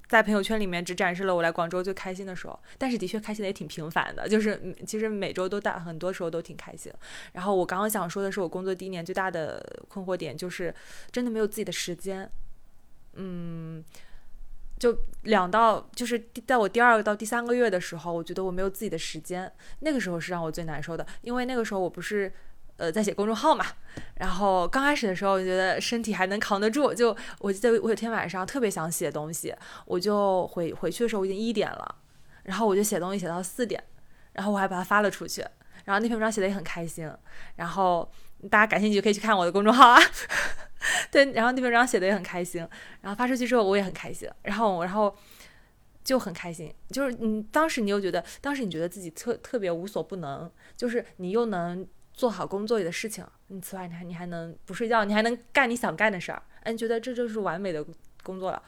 在朋友圈里面只展示了我来广州最开心的时候，但是的确开心的也挺频繁的，就是其实每周都大，很多时候都挺开心。然后我刚刚想说的是，我工作第一年最大的困惑点就是真的没有自己的时间。嗯，就两到就是在我第二个到第三个月的时候，我觉得我没有自己的时间，那个时候是让我最难受的，因为那个时候我不是。呃，在写公众号嘛，然后刚开始的时候，我觉得身体还能扛得住。就我记得我有天晚上特别想写东西，我就回回去的时候我已经一点了，然后我就写东西写到四点，然后我还把它发了出去。然后那篇文章写的也很开心，然后大家感兴趣可以去看我的公众号啊。对，然后那篇文章写的也很开心，然后发出去之后我也很开心，然后然后就很开心，就是你当时你又觉得，当时你觉得自己特特别无所不能，就是你又能做好工作里的事情，你此外你还你还能不睡觉，你还能干你想干的事儿，哎，你觉得这就是完美的工作了。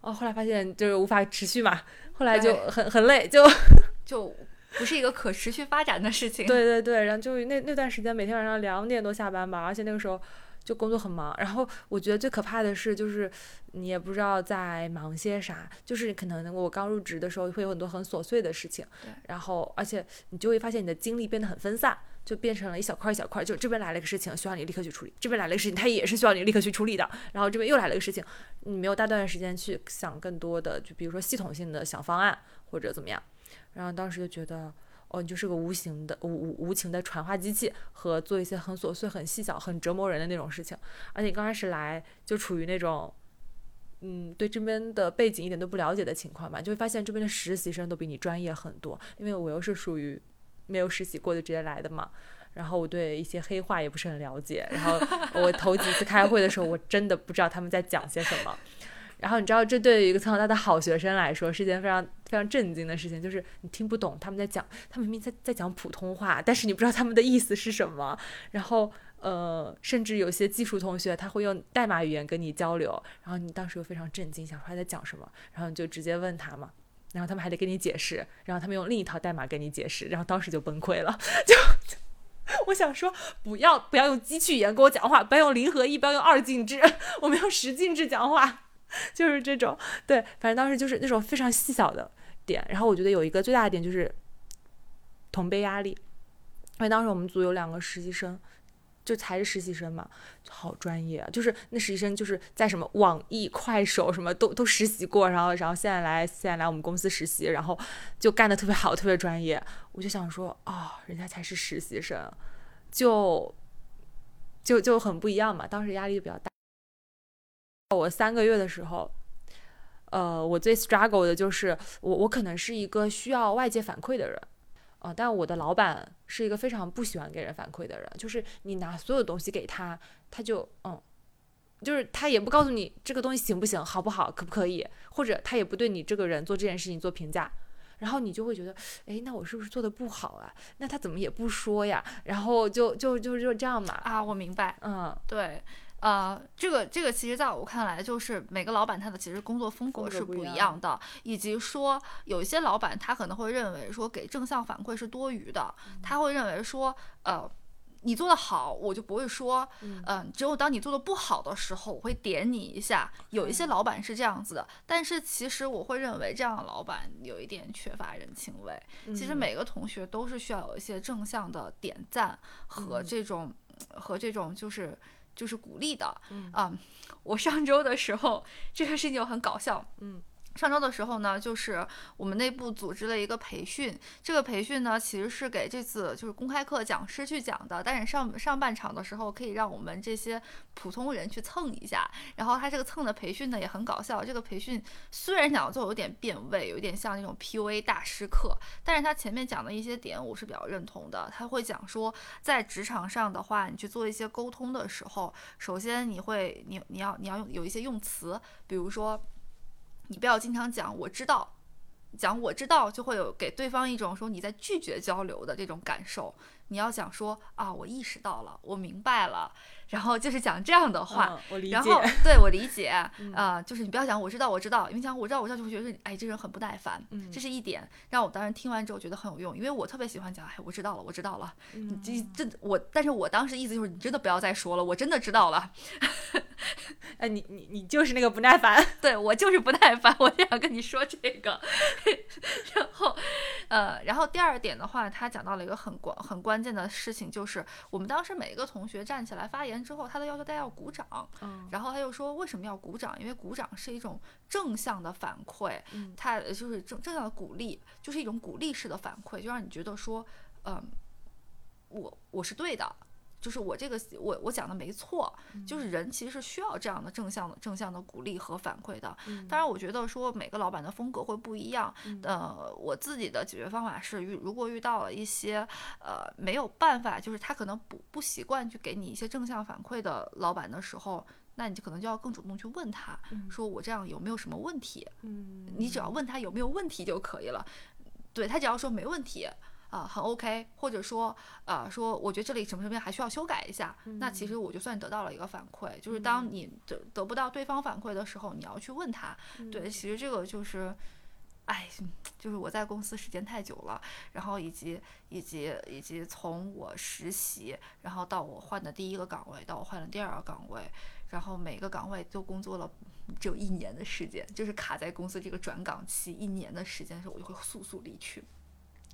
哦，后来发现就是无法持续嘛，后来就很很累，就 就不是一个可持续发展的事情。对对对，然后就那那段时间每天晚上两点多下班吧，而且那个时候就工作很忙。然后我觉得最可怕的是，就是你也不知道在忙些啥，就是可能我刚入职的时候会有很多很琐碎的事情，然后而且你就会发现你的精力变得很分散。就变成了一小块一小块，就这边来了一个事情需要你立刻去处理，这边来了一个事情它也是需要你立刻去处理的，然后这边又来了一个事情，你没有大段时间去想更多的，就比如说系统性的想方案或者怎么样。然后当时就觉得，哦，你就是个无形的、无无无情的传话机器，和做一些很琐碎、很细小、很折磨人的那种事情。而且刚开始来就处于那种，嗯，对这边的背景一点都不了解的情况吧，就会发现这边的实习生都比你专业很多，因为我又是属于没有实习过就直接来的嘛。然后我对一些黑话也不是很了解，然后我头几次开会的时候，我真的不知道他们在讲些什么。然后你知道，这对于一个从小到大的好学生来说是一件非常非常震惊的事情，就是你听不懂他们在讲，他明明在在讲普通话，但是你不知道他们的意思是什么。然后呃，甚至有些技术同学他会用代码语言跟你交流，然后你当时又非常震惊，想说他在讲什么，然后你就直接问他嘛，然后他们还得跟你解释，然后他们用另一套代码跟你解释，然后当时就崩溃了，就。我想说，不要不要用机器语言跟我讲话，不要用零和一，不要用二进制，我们用十进制讲话，就是这种。对，反正当时就是那种非常细小的点。然后我觉得有一个最大的点就是同辈压力，因为当时我们组有两个实习生，就才是实习生嘛，好专业啊！就是那实习生就是在什么网易、快手什么都都实习过，然后然后现在来现在来我们公司实习，然后就干的特别好，特别专业。我就想说，哦，人家才是实习生，就就就很不一样嘛。当时压力比较大。我三个月的时候，呃，我最 struggle 的就是我我可能是一个需要外界反馈的人。啊、但我的老板是一个非常不喜欢给人反馈的人，就是你拿所有东西给他，他就嗯，就是他也不告诉你这个东西行不行、好不好、可不可以，或者他也不对你这个人做这件事情做评价，然后你就会觉得，哎，那我是不是做的不好啊？那他怎么也不说呀？然后就就就就这样嘛，啊，我明白。嗯，对，呃，这个这个其实在我看来，就是每个老板他的其实工作风格是不一样的，以及说有一些老板他可能会认为说给正向反馈是多余的，他会认为说，呃。你做的好，我就不会说，嗯、只有当你做的不好的时候，我会点你一下。有一些老板是这样子的，但是其实我会认为这样的老板有一点缺乏人情味。其实嗯每个同学都是需要有一些正向的点赞和嗯这种、和这种就是就是鼓励的。嗯啊、我上周的时候，这个事情就很搞笑。嗯。上周的时候呢，就是我们内部组织了一个培训，这个培训呢其实是给这次就是公开课讲师去讲的，但是上上半场的时候可以让我们这些普通人去蹭一下。然后他这个蹭的培训呢也很搞笑，这个培训虽然讲座有点变味，有点像那种 PUA 大师课，但是他前面讲的一些点我是比较认同的。他会讲说，在职场上的话，你去做一些沟通的时候，首先你会你你要你要有一些用词，比如说，你不要经常讲我知道。讲我知道，就会有给对方一种说你在拒绝交流的这种感受。你要讲说啊，我意识到了，我明白了，然后就是讲这样的话。嗯 我理解，然后对我理解啊、嗯就是你不要讲我知道我知道，因为讲我知道我知道就会觉得哎这人很不耐烦，嗯这是一点让我当时听完之后觉得很有用，因为我特别喜欢讲哎我知道了我知道了，你这我但是我当时意思就是你真的不要再说了，我真的知道了，哎，你你你就是那个不耐烦，对我就是不耐烦，我就想跟你说这个，然后呃然后第二点的话，他讲到了一个很关很关键的事情，就是我们当时每一个同学站起来发言之后，他的要求大家要鼓掌，嗯然后他又说为什么要鼓掌？因为鼓掌是一种正向的反馈，嗯它就是正正向的鼓励，就是一种鼓励式的反馈，就让你觉得说，嗯，我我是对的。就是我这个我我讲的没错，就是人其实是需要这样的正向的正向的鼓励和反馈的。当然，我觉得说每个老板的风格会不一样。呃，我自己的解决方法是遇如果遇到了一些呃没有办法，就是他可能不不习惯去给你一些正向反馈的老板的时候，那你就可能就要更主动去问他，嗯说我这样有没有什么问题？嗯，你只要问他有没有问题就可以了。对他只要说没问题啊、很 OK，或者说啊、说我觉得这里什么什么还需要修改一下，那其实我就算得到了一个反馈。就是当你得得不到对方反馈的时候，你要去问他。对，其实这个就是。哎，就是我在公司时间太久了，然后以及以及以及从我实习，然后到我换的第一个岗位，到我换了第二个岗位，然后每个岗位都工作了只有一年的时间，就是卡在公司这个转岗期一年的时间的时候，我就会速速离去，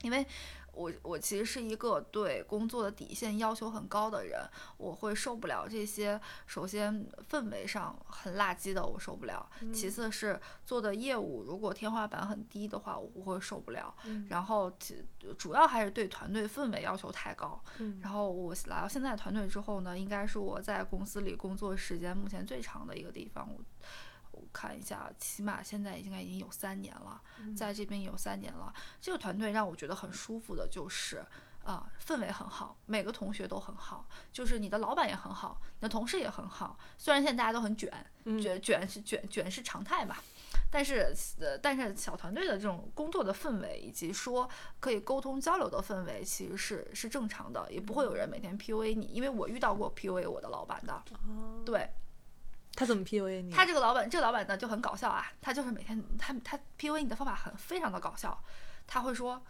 因为我我其实是一个对工作的底线要求很高的人，我会受不了这些。首先氛围上很垃圾的，我受不了；其次是做的业务如果天花板很低的话，我会受不了。然后其主要还是对团队氛围要求太高。然后我来到现在团队之后呢，应该是我在公司里工作时间目前最长的一个地方。看一下，起码现在应该已经有三年了，在这边有三年了。这个团队让我觉得很舒服的就是。啊、氛围很好，每个同学都很好，就是你的老板也很好，你的同事也很好。虽然现在大家都很卷，卷卷是卷卷是常态吧，但是呃，但是小团队的这种工作的氛围，以及说可以沟通交流的氛围，其实是是正常的，也不会有人每天 PUA 你，因为我遇到过 PUA 我的老板的，对他怎么 PUA 你？他这个老板，这个老板呢就很搞笑啊，他就是每天他他 PUA 你的方法很非常的搞笑，他会说。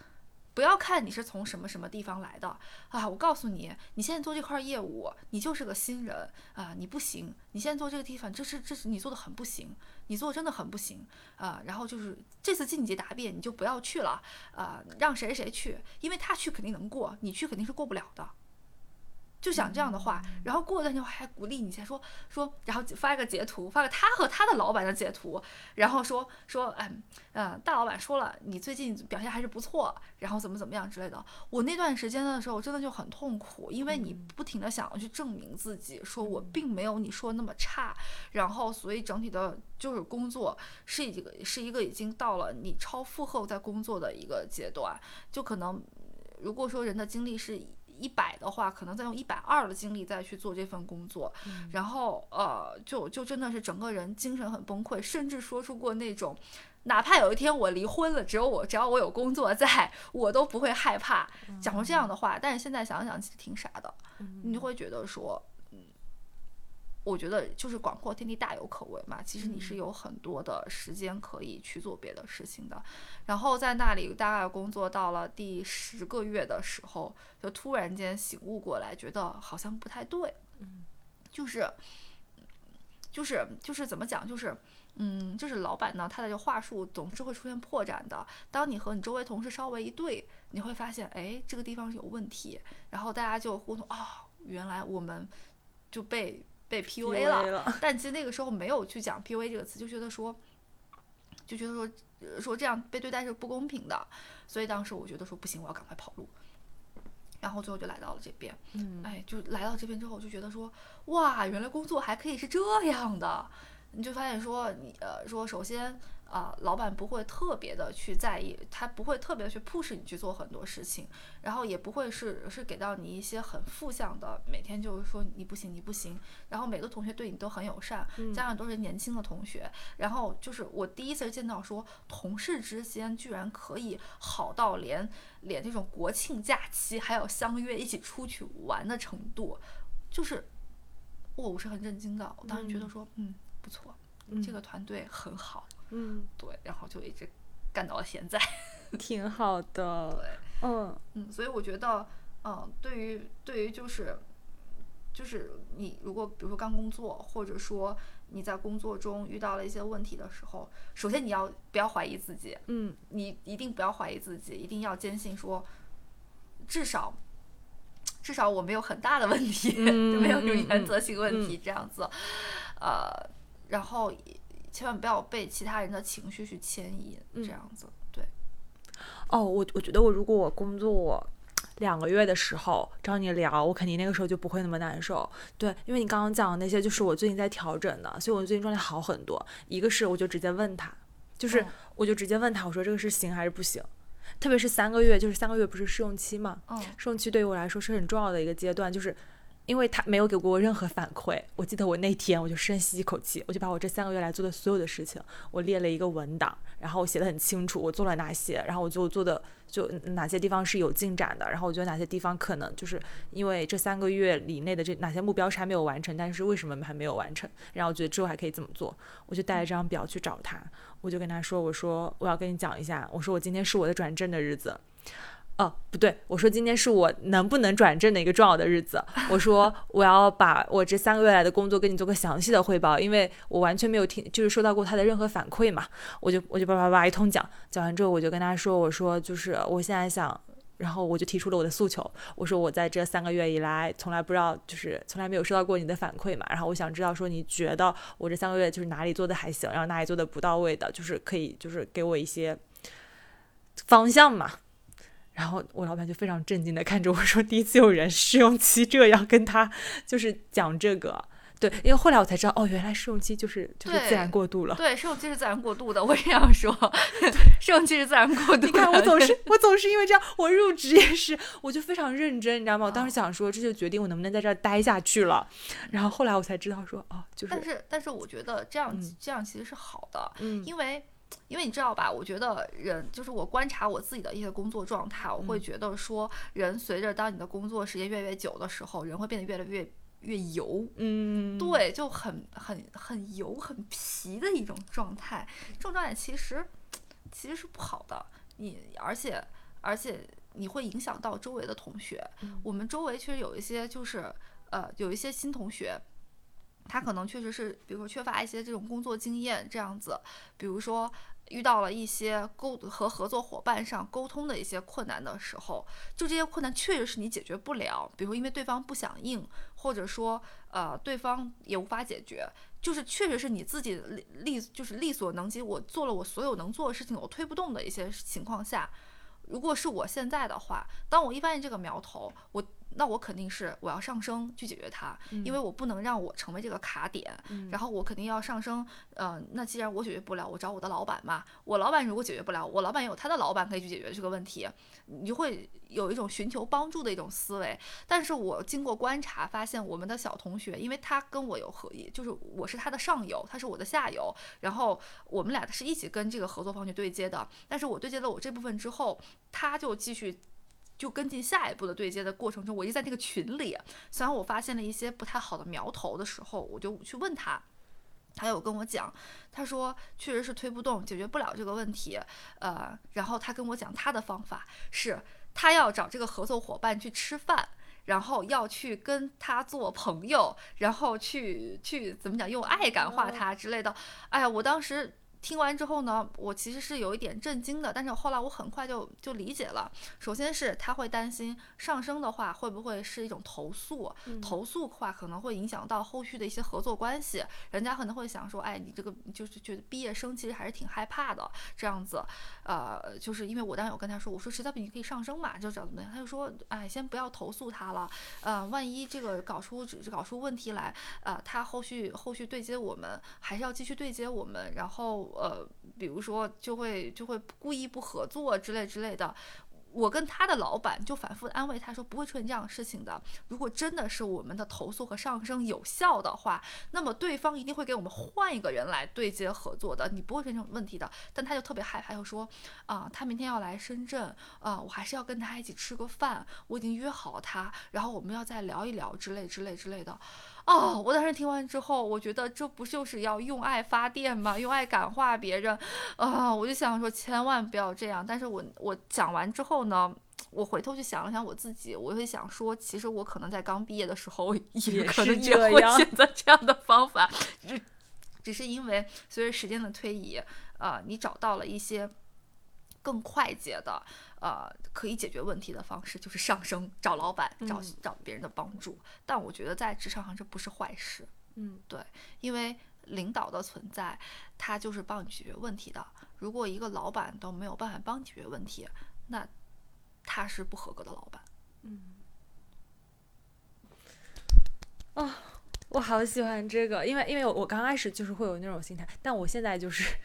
不要看你是从什么什么地方来的啊！我告诉你，你现在做这块业务，你就是个新人啊，你不行。你现在做这个地方，这是这是你做的很不行，你做真的很不行啊。然后就是这次晋级答辩你就不要去了啊，让谁谁去，因为他去肯定能过，你去肯定是过不了的。就想这样的话，然后过段时间还鼓励你一下，说说，然后发一个截图，发个他和他的老板的截图，然后说说，哎，嗯，大老板说了，你最近表现还是不错，然后怎么怎么样之类的。我那段时间的时候真的就很痛苦，因为你不停的想要去证明自己，说我并没有你说那么差，然后所以整体的就是工作是一个是一个已经到了你超负荷在工作的一个阶段，就可能如果说人的精力是。一百的话，可能再用一百二的精力再去做这份工作，然后呃，就就真的是整个人精神很崩溃，甚至说出过那种，哪怕有一天我离婚了，只有我只要我有工作在，我都不会害怕，讲出这样的话。但是现在想想，其实挺傻的，你就会觉得说，嗯，我觉得就是广阔天地大有可为嘛，其实你是有很多的时间可以去做别的事情的。然后在那里大概工作到了第十个月的时候，就突然间醒悟过来，觉得好像不太对，就是，就是就是怎么讲，就是。嗯，就是老板呢，他的这个话术总是会出现破绽的。当你和你周围同事稍微一对，你会发现，哎，这个地方是有问题，然后大家就互动哦、原来我们就被被 PUA 了。了但其实那个时候没有去讲 PUA 这个词，就觉得说，就觉得说，呃说这样被对待是不公平的，所以当时我觉得说不行，我要赶快跑路。然后最后就来到了这边，嗯哎，就来到这边之后，就觉得说，哇，原来工作还可以是这样的，你就发现说，你呃，说首先啊、老板不会特别的去在意，他不会特别地去 push 你去做很多事情，然后也不会是是给到你一些很负向的，每天就是说你不行你不行，然后每个同学对你都很友善，加上都是年轻的同学，然后就是我第一次见到说同事之间居然可以好到连连这种国庆假期还要相约一起出去玩的程度，就是我我是很震惊的，我当时觉得说嗯不错，这个团队很好，嗯，对，然后就一直干到了现在。挺好的。对，嗯嗯，所以我觉得，嗯，对于对于就是就是你如果比如说刚工作，或者说你在工作中遇到了一些问题的时候，首先你要不要怀疑自己，嗯你一定不要怀疑自己，一定要坚信说，至少至少我没有很大的问题，嗯 就没有这种嗯原则性问题这样子，呃，然后千万不要被其他人的情绪去牵引，这样子，对，哦，我我觉得我如果我工作两个月的时候找你聊，我肯定那个时候就不会那么难受。对，因为你刚刚讲的那些，就是我最近在调整的，所以我最近状态好很多。一个是我就直接问他，就是嗯我就直接问他，我说这个是行还是不行？特别是三个月，就是三个月不是试用期嘛？嗯试用期对于我来说是很重要的一个阶段，就是因为他没有给过我任何反馈。我记得我那天我就深吸一口气，我就把我这三个月来做的所有的事情，我列了一个文档，然后我写的很清楚，我做了哪些，然后我就做的就哪些地方是有进展的，然后我觉得哪些地方可能就是因为这三个月以内的这哪些目标是还没有完成，但是为什么还没有完成？然后我觉得之后还可以怎么做？我就带着这张表去找他，我就跟他说：“我说我要跟你讲一下，我说我今天是我的转正的日子。”哦，不对，我说今天是我能不能转正的一个重要的日子。我说我要把我这三个月来的工作跟你做个详细的汇报，因为我完全没有听，就是收到过他的任何反馈嘛。我就我就叭叭叭一通讲，讲完之后我就跟他说，我说就是我现在想，然后我就提出了我的诉求。我说我在这三个月以来从来不知道，就是从来没有收到过你的反馈嘛。然后我想知道说你觉得我这三个月就是哪里做的还行，然后哪里做的不到位的，就是可以就是给我一些方向嘛。然后我老板就非常震惊的看着我说：“第一次有人试用期这样跟他就是讲这个，对，因为后来我才知道，哦，原来试用期就是就是自然过渡了。对，试用期是自然过渡的，我也这样说，试用期是自然过渡。你看，我总是 我总是因为这样，我入职也是，我就非常认真，你知道吗？我当时想说，这就决定我能不能在这儿待下去了。然后后来我才知道说，哦，就是，但是但是我觉得这样这样其实是好的，嗯，因为。因为你知道吧，我觉得人就是我观察我自己的一些工作状态，我会觉得说，人随着当你的工作时间越来越久的时候，人会变得越来越越油，嗯，对，就很很很油很皮的一种状态。这种状态其实其实是不好的，你而且而且你会影响到周围的同学。我们周围确实有一些就是呃有一些新同学。他可能确实是，比如说缺乏一些这种工作经验，这样子，比如说遇到了一些沟和合作伙伴上沟通的一些困难的时候，就这些困难确实是你解决不了，比如因为对方不响应，或者说呃对方也无法解决，就是确实是你自己力力就是力所能及，我做了我所有能做的事情，我推不动的一些情况下，如果是我现在的话，当我一发现这个苗头，我。那我肯定是我要上升去解决它，因为我不能让我成为这个卡点，然后我肯定要上升。呃，那既然我解决不了，我找我的老板嘛。我老板如果解决不了，我老板也有他的老板可以去解决这个问题。你就会有一种寻求帮助的一种思维。但是我经过观察发现，我们的小同学，因为他跟我有合一，就是我是他的上游，他是我的下游，然后我们俩是一起跟这个合作方去对接的。但是我对接了我这部分之后，他就继续。就跟进下一步的对接的过程中，我一直在那个群里。虽然我发现了一些不太好的苗头的时候，我就去问他，他有跟我讲，他说确实是推不动，解决不了这个问题。呃，然后他跟我讲他的方法是，他要找这个合作伙伴去吃饭，然后要去跟他做朋友，然后去去怎么讲，用爱感化他之类的。哎呀，我当时。听完之后呢，我其实是有一点震惊的，但是后来我很快就就理解了。首先是他会担心上升的话会不会是一种投诉，投诉的话可能会影响到后续的一些合作关系。人家可能会想说，哎，你这个就是觉得毕业生其实还是挺害怕的这样子。呃，就是因为我当时有跟他说，我说实在不行你可以上升嘛，就怎么怎么样。他就说，哎，先不要投诉他了，呃，万一这个搞出搞出问题来，呃，他后续后续对接我们还是要继续对接我们，然后。呃，比如说就会就会故意不合作之类之类的，我跟他的老板就反复安慰他说不会出现这样的事情的。如果真的是我们的投诉和上升有效的话，那么对方一定会给我们换一个人来对接合作的，你不会出现这种问题的。但他就特别害怕，又说啊，他明天要来深圳啊，我还是要跟他一起吃个饭，我已经约好他，然后我们要再聊一聊之类之类之类的。哦，我当时听完之后，我觉得这不就是要用爱发电吗？用爱感化别人，啊，我就想说千万不要这样。但是我我讲完之后呢，我回头去想了想我自己，我会想说，其实我可能在刚毕业的时候 也可能也会选择这样的方法，只只是因为随着时间的推移，呃，你找到了一些更快捷的。呃，可以解决问题的方式就是上升，找老板，找找别人的帮助。但我觉得在职场上这不是坏事。嗯，对，因为领导的存在，他就是帮你解决问题的。如果一个老板都没有办法帮你解决问题，那他是不合格的老板。嗯。啊，我好喜欢这个，因为因为我刚开始就是会有那种心态，但我现在就是。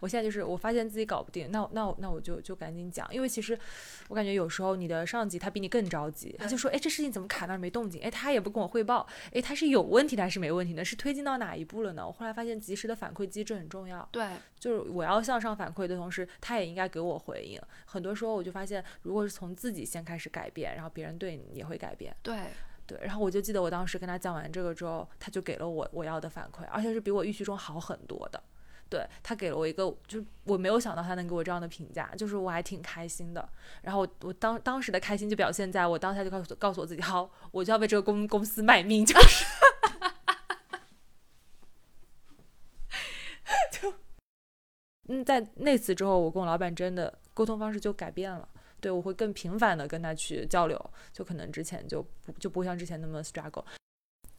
我现在就是我发现自己搞不定，那那那我就就赶紧讲，因为其实我感觉有时候你的上级他比你更着急，他就说，哎，这事情怎么卡那儿没动静？哎，他也不跟我汇报，哎，他是有问题的还是没问题呢？是推进到哪一步了呢？我后来发现及时的反馈机制很重要，对，就是我要向上反馈的同时，他也应该给我回应。很多时候我就发现，如果是从自己先开始改变，然后别人对你也会改变。对。对，然后我就记得我当时跟他讲完这个之后，他就给了我我要的反馈，而且是比我预期中好很多的。对他给了我一个，就是我没有想到他能给我这样的评价，就是我还挺开心的。然后我我当当时的开心就表现在我当下就告诉告诉我自己，好，我就要为这个公公司卖命，就是，就，嗯，在那次之后，我跟我老板真的沟通方式就改变了。对，我会更频繁的跟他去交流，就可能之前就不就不会像之前那么 struggle。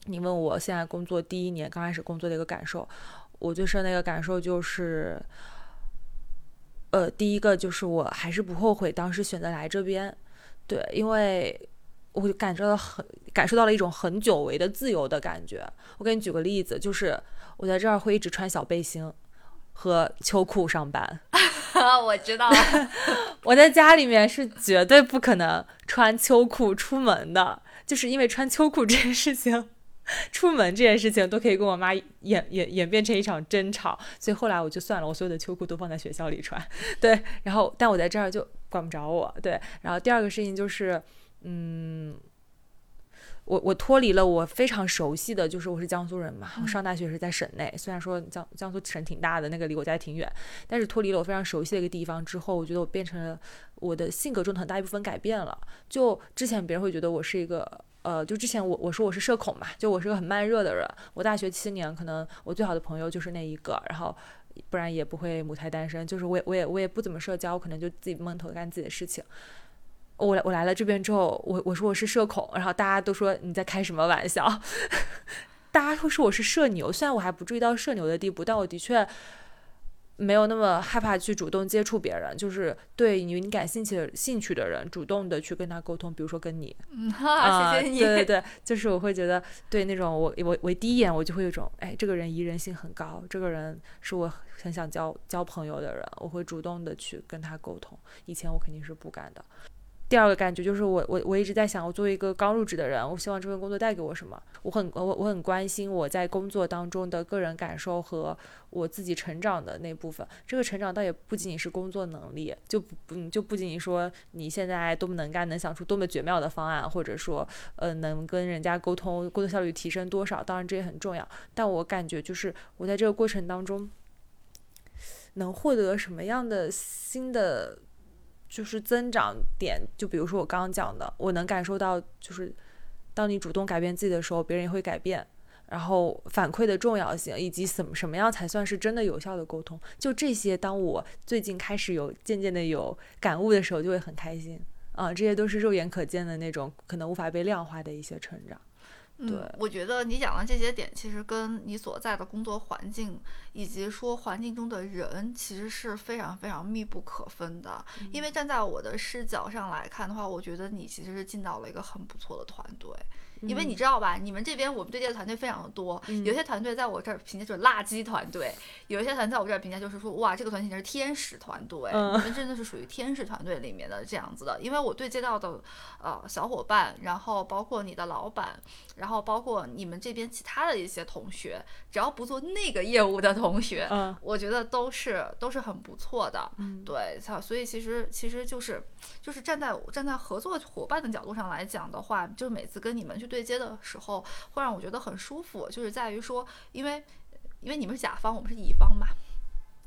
你问我现在工作第一年刚开始工作的一个感受，我最深的一个感受就是，呃，第一个就是我还是不后悔当时选择来这边，对，因为我感受到很感受到了一种很久违的自由的感觉。我给你举个例子，就是我在这儿会一直穿小背心和秋裤上班。我知道，我在家里面是绝对不可能穿秋裤出门的，就是因为穿秋裤这件事情，出门这件事情都可以跟我妈演演演变成一场争吵，所以后来我就算了，我所有的秋裤都放在学校里穿。对，然后但我在这儿就管不着我。对，然后第二个事情就是，嗯。我我脱离了我非常熟悉的就是我是江苏人嘛，我上大学是在省内，虽然说江江苏省挺大的，那个离我家挺远，但是脱离了我非常熟悉的一个地方之后，我觉得我变成了我的性格中的很大一部分改变了。就之前别人会觉得我是一个呃，就之前我我说我是社恐嘛，就我是个很慢热的人。我大学七年，可能我最好的朋友就是那一个，然后不然也不会母胎单身。就是我也我也我也不怎么社交，可能就自己闷头干自己的事情。我我来了这边之后，我我说我是社恐，然后大家都说你在开什么玩笑？大家会说我是社牛，虽然我还不注意到社牛的地步，但我的确没有那么害怕去主动接触别人，就是对你你感兴趣的兴趣的人，主动的去跟他沟通，比如说跟你，谢谢你，对对对，就是我会觉得对那种我我我第一眼我就会有种，哎，这个人宜人性很高，这个人是我很想交交朋友的人，我会主动的去跟他沟通，以前我肯定是不敢的。第二个感觉就是我我我一直在想，我作为一个刚入职的人，我希望这份工作带给我什么？我很我我很关心我在工作当中的个人感受和我自己成长的那部分。这个成长倒也不仅仅是工作能力，就不嗯就不仅仅说你现在多么能干，能想出多么绝妙的方案，或者说呃能跟人家沟通，工作效率提升多少？当然这也很重要。但我感觉就是我在这个过程当中能获得什么样的新的？就是增长点，就比如说我刚刚讲的，我能感受到，就是当你主动改变自己的时候，别人也会改变。然后反馈的重要性，以及什么什么样才算是真的有效的沟通，就这些，当我最近开始有渐渐的有感悟的时候，就会很开心啊。这些都是肉眼可见的那种，可能无法被量化的一些成长。嗯，我觉得你讲的这些点，其实跟你所在的工作环境，以及说环境中的人，其实是非常非常密不可分的。因为站在我的视角上来看的话，我觉得你其实是进到了一个很不错的团队。因为你知道吧，你们这边我们对接的团队非常的多，有些团队在我这儿评价就是垃圾团队，有一些团在我这儿评价就是说哇，这个团队是天使团队，你们真的是属于天使团队里面的这样子的。因为我对接到的呃小伙伴，然后包括你的老板，然后包括你们这边其他的一些同学，只要不做那个业务的同学，我觉得都是都是很不错的。对，所以其实其实就是就是站在站在合作伙伴的角度上来讲的话，就每次跟你们去。对接的时候会让我觉得很舒服，就是在于说，因为因为你们是甲方，我们是乙方嘛。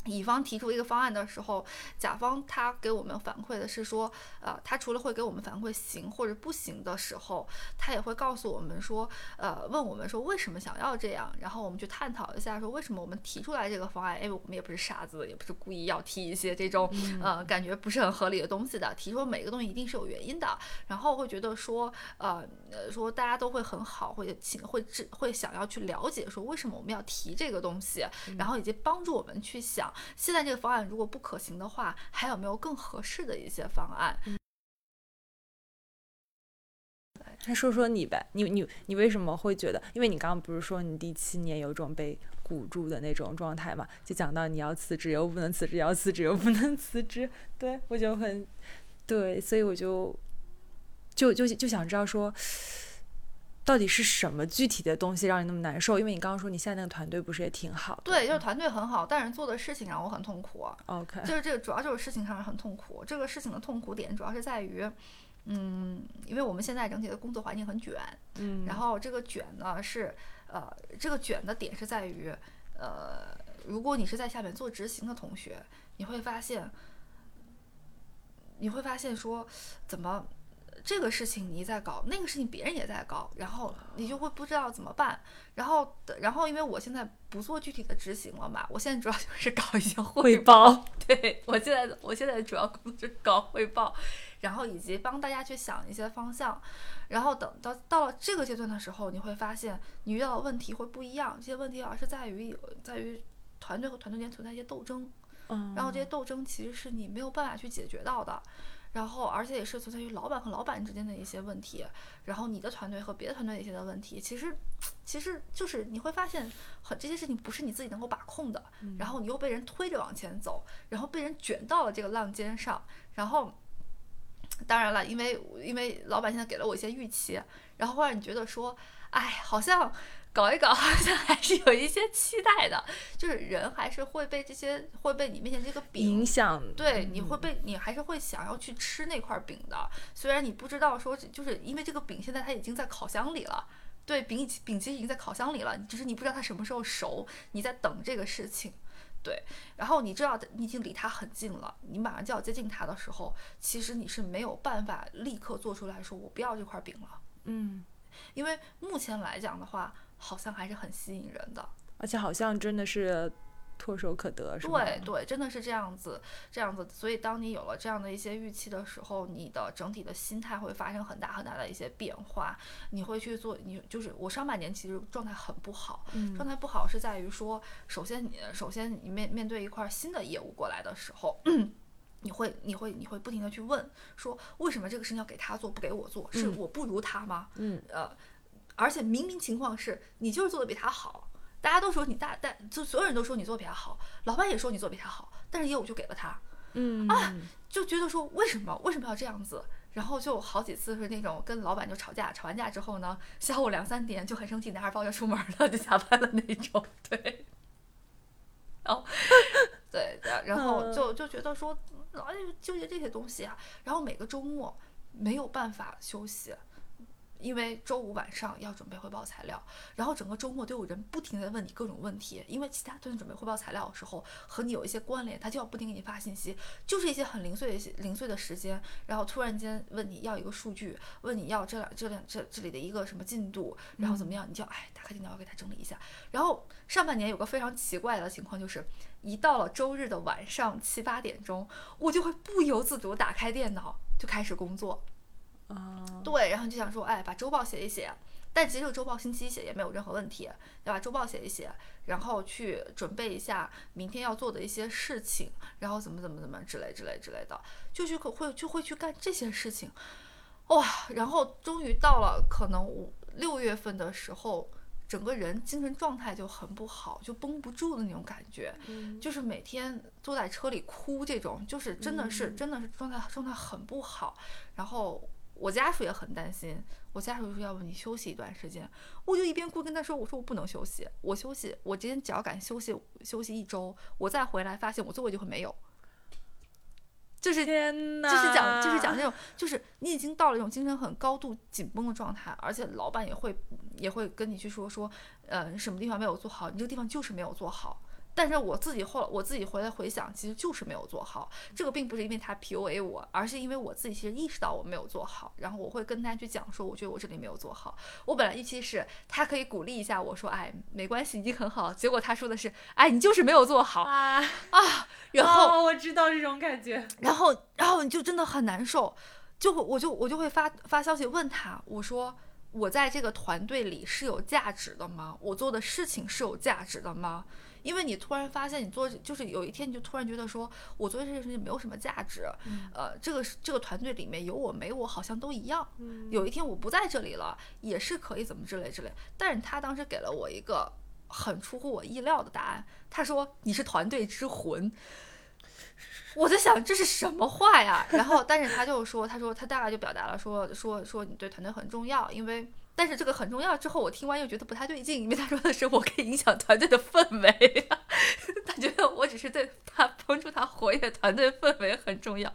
乙方提出一个方案的时候，甲方他给我们反馈的是说，呃，他除了会给我们反馈行或者不行的时候，他也会告诉我们说，呃，问我们说为什么想要这样，然后我们去探讨一下说为什么我们提出来这个方案。哎，我们也不是傻子，也不是故意要提一些这种呃感觉不是很合理的东西的，提出每个东西一定是有原因的。然后会觉得说，呃，说大家都会很好，会请会会想要去了解说为什么我们要提这个东西，然后以及帮助我们去想。现在这个方案如果不可行的话，还有没有更合适的一些方案？那说说你呗，你你你为什么会觉得？因为你刚刚不是说你第七年有种被鼓住的那种状态嘛，就讲到你要辞职又不能辞职，要辞职又不能辞职，对我就很对，所以我就就就就想知道说。到底是什么具体的东西让你那么难受？因为你刚刚说你现在那个团队不是也挺好的？对，就是团队很好，但是做的事情让我很痛苦。OK，就是这个主要就是事情上很痛苦。这个事情的痛苦点主要是在于，嗯，因为我们现在整体的工作环境很卷，嗯，然后这个卷呢是，呃，这个卷的点是在于，呃，如果你是在下面做执行的同学，你会发现，你会发现说，怎么这个事情你在搞，那个事情别人也在搞，然后你就会不知道怎么办。然后，然后因为我现在不做具体的执行了嘛，我现在主要就是搞一些汇汇报。对我现在，我现在主要工作是搞汇报，然后以及帮大家去想一些方向。然后等到到了这个阶段的时候，你会发现你遇到的问题会不一样。这些问题主要是在于有在于团队和团队间存在一些斗争，嗯，然后这些斗争其实是你没有办法去解决到的。然后，而且也是存在于老板和老板之间的一些问题，然后你的团队和别的团队一些的问题，其实，其实就是你会发现，很这些事情不是你自己能够把控的，然后你又被人推着往前走，然后被人卷到了这个浪尖上，然后，当然了，因为因为老板现在给了我一些预期，然后会让你觉得说，哎，好像。搞一搞，好像还是有一些期待的，就是人还是会被这些会被你面前这个饼影响，对，你会被你还是会想要去吃那块饼的，虽然你不知道说，就是因为这个饼现在它已经在烤箱里了，对，饼饼其实已经在烤箱里了，只是你不知道它什么时候熟，你在等这个事情，对，然后你知道你已经离它很近了，你马上就要接近它的时候，其实你是没有办法立刻做出来说我不要这块饼了，嗯，因为目前来讲的话。好像还是很吸引人的，而且好像真的是唾手可得？对对，真的是这样子，这样子。所以当你有了这样的一些预期的时候，你的整体的心态会发生很大很大的一些变化。你会去做，你就是我上半年其实状态很不好，嗯、状态不好是在于说，首先你首先你面面对一块新的业务过来的时候。你会，你会，你会不停的去问，说为什么这个事情要给他做，不给我做？是我不如他吗？嗯，呃。而且明明情况是你就是做的比他好，大家都说你大，但就所有人都说你做的比他好，老板也说你做的比他好，但是业务就给了他，嗯啊，就觉得说为什么为什么要这样子？然后就好几次是那种跟老板就吵架，吵完架之后呢，下午两三点就很生气，拿着包就出门了，就下班了那种，对，然后对，然后就就觉得说老是纠结这些东西啊，然后每个周末没有办法休息。因为周五晚上要准备汇报材料，然后整个周末都有人不停的问你各种问题，因为其他队准备汇报材料的时候和你有一些关联，他就要不停给你发信息，就是一些很零碎的一些零碎的时间，然后突然间问你要一个数据，问你要这两这两这这里的一个什么进度，然后怎么样，你就哎打开电脑要给他整理一下。然后上半年有个非常奇怪的情况，就是一到了周日的晚上七八点钟，我就会不由自主打开电脑就开始工作。啊，对，然后就想说，哎，把周报写一写，但其实这个周报星期一写也没有任何问题，要把周报写一写，然后去准备一下明天要做的一些事情，然后怎么怎么怎么之类之类之类的，就去会就会去干这些事情，哇，然后终于到了可能五六月份的时候。整个人精神状态就很不好，就绷不住的那种感觉，嗯、就是每天坐在车里哭，这种就是真的是、嗯、真的是状态状态很不好，然后。我家属也很担心，我家属说要不你休息一段时间，我就一边哭跟他说，我说我不能休息，我休息，我今天只要敢休息休息一周，我再回来发现我座位就会没有。就是天呐，就是讲就是讲那种，就是你已经到了一种精神很高度紧绷的状态，而且老板也会也会跟你去说说，呃，什么地方没有做好，你这个地方就是没有做好。但是我自己后我自己回来回想，其实就是没有做好。这个并不是因为他 PUA 我，而是因为我自己其实意识到我没有做好。然后我会跟他去讲说，我觉得我这里没有做好。我本来预期是他可以鼓励一下我说，哎，没关系，已经很好。结果他说的是，哎，你就是没有做好啊啊。然后、哦、我知道这种感觉。然后然后你就真的很难受，就我就我就会发发消息问他，我说。我在这个团队里是有价值的吗？我做的事情是有价值的吗？因为你突然发现你做就是有一天你就突然觉得说我做这件事情没有什么价值，嗯、呃，这个这个团队里面有我没我好像都一样。嗯、有一天我不在这里了，也是可以怎么之类之类。但是他当时给了我一个很出乎我意料的答案。他说：“你是团队之魂。”我在想这是什么话呀？然后，但是他就说：“他说他大概就表达了说说说你对团队很重要，因为。”但是这个很重要。之后我听完又觉得不太对劲，因为他说的是我可以影响团队的氛围，他觉得我只是对他帮助他活跃团队氛围很重要。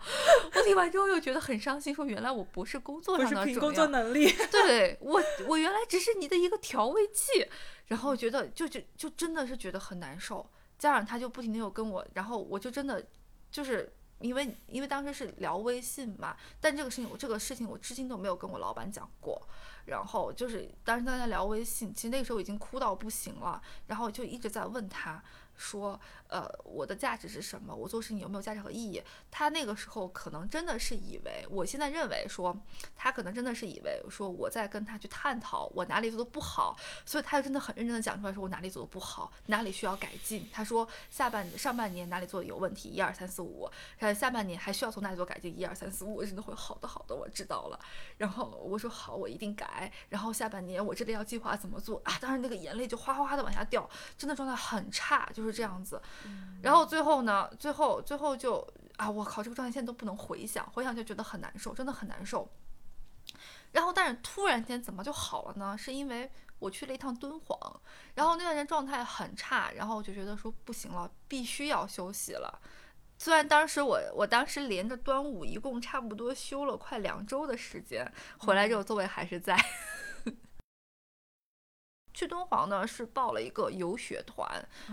我听完之后又觉得很伤心，说原来我不是工作上的凭工作能力，对 我我原来只是你的一个调味剂。然后觉得就就就真的是觉得很难受。加上他就不停的又跟我，然后我就真的就是因为因为当时是聊微信嘛，但这个事情我这个事情我至今都没有跟我老板讲过。然后就是当时在那聊微信，其实那个时候已经哭到不行了，然后就一直在问他。说，呃，我的价值是什么？我做事情有没有价值和意义？他那个时候可能真的是以为，我现在认为说，他可能真的是以为说我在跟他去探讨我哪里做的不好，所以他就真的很认真的讲出来，说我哪里做的不好，哪里需要改进。他说下半年、上半年哪里做的有问题，一二三四五，他下半年还需要从哪里做改进，一二三四五，我真的会好的好的，我知道了。然后我说好，我一定改。然后下半年我这里要计划怎么做啊？当时那个眼泪就哗哗哗的往下掉，真的状态很差，就。就是这样子，然后最后呢，最后最后就啊，我靠，这个状态现在都不能回想，回想就觉得很难受，真的很难受。然后，但是突然间怎么就好了呢？是因为我去了一趟敦煌，然后那段时间状态很差，然后我就觉得说不行了，必须要休息了。虽然当时我我当时连着端午一共差不多休了快两周的时间，回来之后座位还是在。去敦煌呢是报了一个游学团，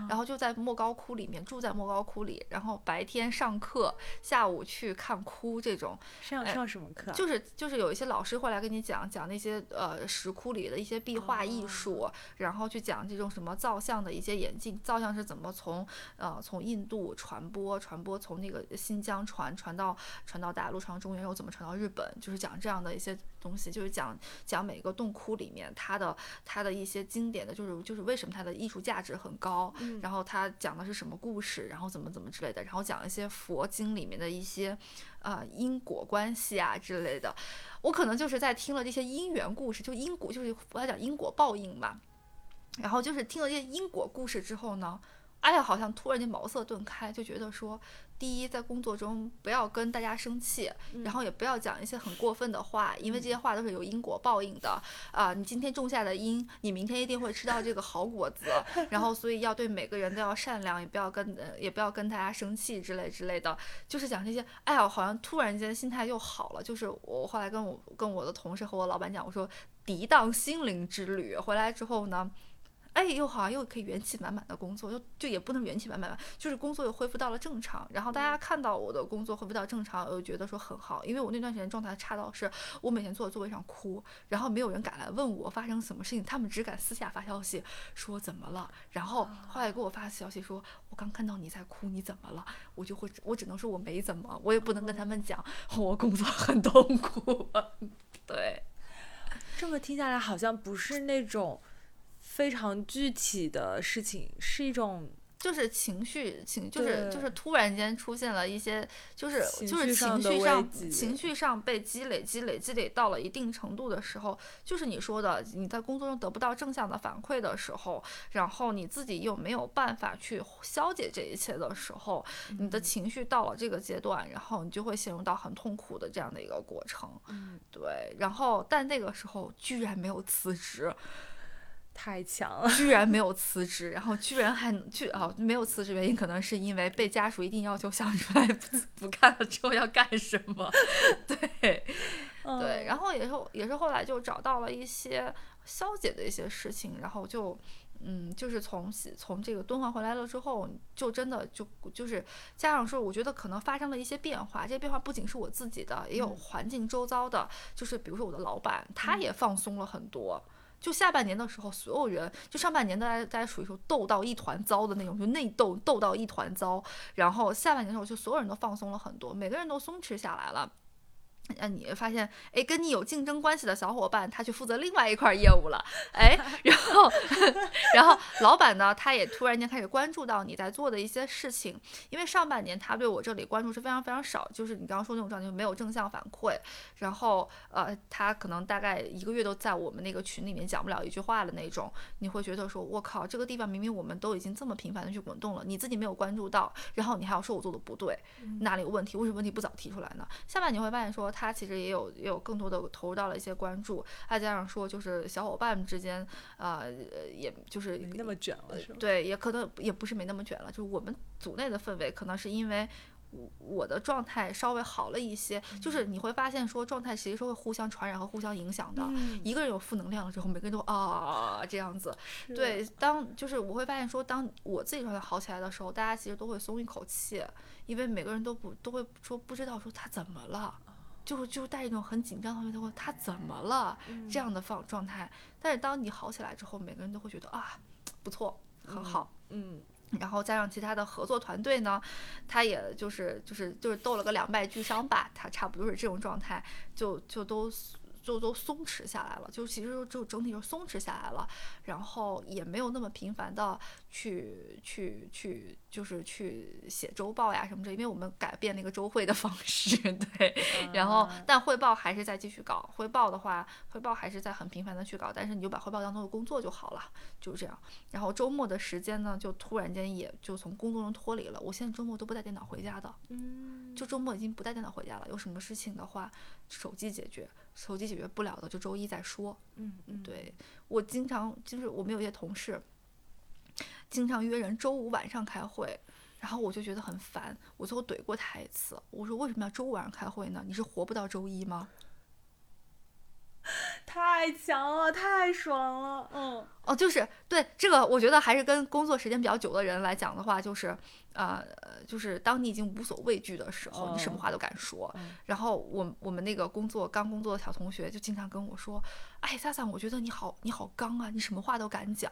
然后就在莫高窟里面住在莫高窟里，然后白天上课，下午去看窟这种。上上什么课？就是就是有一些老师会来跟你讲讲那些呃石窟里的一些壁画艺术，然后去讲这种什么造像的一些演进，造像是怎么从呃从印度传播传播从那个新疆传传到传到大陆传到中原又怎么传到日本，就是讲这样的一些东西，就是讲讲每个洞窟里面它的它的一些。经典的就是就是为什么它的艺术价值很高，然后它讲的是什么故事，然后怎么怎么之类的，然后讲一些佛经里面的一些呃因果关系啊之类的。我可能就是在听了这些因缘故事，就因果就是我要讲因果报应嘛。然后就是听了这些因果故事之后呢，哎呀，好像突然间茅塞顿开，就觉得说。第一，在工作中不要跟大家生气，然后也不要讲一些很过分的话，因为这些话都是有因果报应的啊。你今天种下的因，你明天一定会吃到这个好果子。然后，所以要对每个人都要善良，也不要跟也不要跟大家生气之类之类的。就是讲这些，哎呀，好像突然间心态又好了。就是我后来跟我跟我的同事和我老板讲，我说涤荡心灵之旅，回来之后呢。哎，又好像又可以元气满满的工作，就就也不能元气满满吧，就是工作又恢复到了正常。然后大家看到我的工作恢复到正常，我就觉得说很好，因为我那段时间状态差到是我每天坐在座位上哭，然后没有人敢来问我发生什么事情，他们只敢私下发消息说怎么了。然后后来给我发消息说，我刚看到你在哭，你怎么了？我就会我只能说我没怎么，我也不能跟他们讲我工作很痛苦。对，这么听下来好像不是那种。非常具体的事情，是一种就是情绪情，就是就是突然间出现了一些，就是就是情绪上情绪上被积累积累积累到了一定程度的时候，就是你说的你在工作中得不到正向的反馈的时候，然后你自己又没有办法去消解这一切的时候，你的情绪到了这个阶段，然后你就会陷入到很痛苦的这样的一个过程。嗯，对，然后但那个时候居然没有辞职。太强了，居然没有辞职，然后居然还去哦，没有辞职原因可能是因为被家属一定要求想出来 不不干了之后要干什么，对，对，然后也是也是后来就找到了一些消解的一些事情，然后就嗯，就是从从这个敦煌回来了之后，就真的就就是家长说，我觉得可能发生了一些变化，这些变化不仅是我自己的，也有环境周遭的，就是比如说我的老板，他也放松了很多。就下半年的时候，所有人就上半年大家大家属于说斗到一团糟的那种，就内斗斗到一团糟。然后下半年的时候，就所有人都放松了很多，每个人都松弛下来了。呃，你发现，哎，跟你有竞争关系的小伙伴，他去负责另外一块业务了，哎，然后，然后老板呢，他也突然间开始关注到你在做的一些事情，因为上半年他对我这里关注是非常非常少，就是你刚刚说那种状态，就没有正向反馈，然后，呃，他可能大概一个月都在我们那个群里面讲不了一句话的那种，你会觉得说，我靠，这个地方明明我们都已经这么频繁的去滚动了，你自己没有关注到，然后你还要说我做的不对，哪里有问题？为什么问题不早提出来呢？下半年会发现说。他其实也有也有更多的投入到了一些关注，再加上说就是小伙伴们之间，呃，也就是没那么卷了，是吧？对，也可能也不是没那么卷了，就是我们组内的氛围可能是因为我的状态稍微好了一些，就是你会发现说状态其实是会互相传染和互相影响的，一个人有负能量了之后，每个人都啊这样子，对，当就是我会发现说，当我自己状态好起来的时候，大家其实都会松一口气，因为每个人都不都会说不知道说他怎么了。就就带一种很紧张的面，他会他怎么了这样的放状态。但是当你好起来之后，每个人都会觉得啊，不错，很好，嗯。然后加上其他的合作团队呢，他也就是就是就是斗了个两败俱伤吧，他差不多是这种状态，就就都。就都松弛下来了，就其实就整体就松弛下来了，然后也没有那么频繁的去去去，就是去写周报呀什么的，因为我们改变那个周会的方式，对，然后但汇报还是在继续搞，汇报的话，汇报还是在很频繁的去搞，但是你就把汇报当做工作就好了，就是这样。然后周末的时间呢，就突然间也就从工作中脱离了，我现在周末都不带电脑回家的，嗯，就周末已经不带电脑回家了，有什么事情的话，手机解决。手机解决不了的，就周一再说。嗯嗯，对我经常就是我们有些同事，经常约人周五晚上开会，然后我就觉得很烦，我最后怼过他一次。我说为什么要周五晚上开会呢？你是活不到周一吗？太强了，太爽了。嗯，哦，就是对这个，我觉得还是跟工作时间比较久的人来讲的话，就是，呃，就是当你已经无所畏惧的时候，你什么话都敢说。然后我我们那个工作刚工作的小同学就经常跟我说：“哎，萨萨，我觉得你好，你好刚啊，你什么话都敢讲。”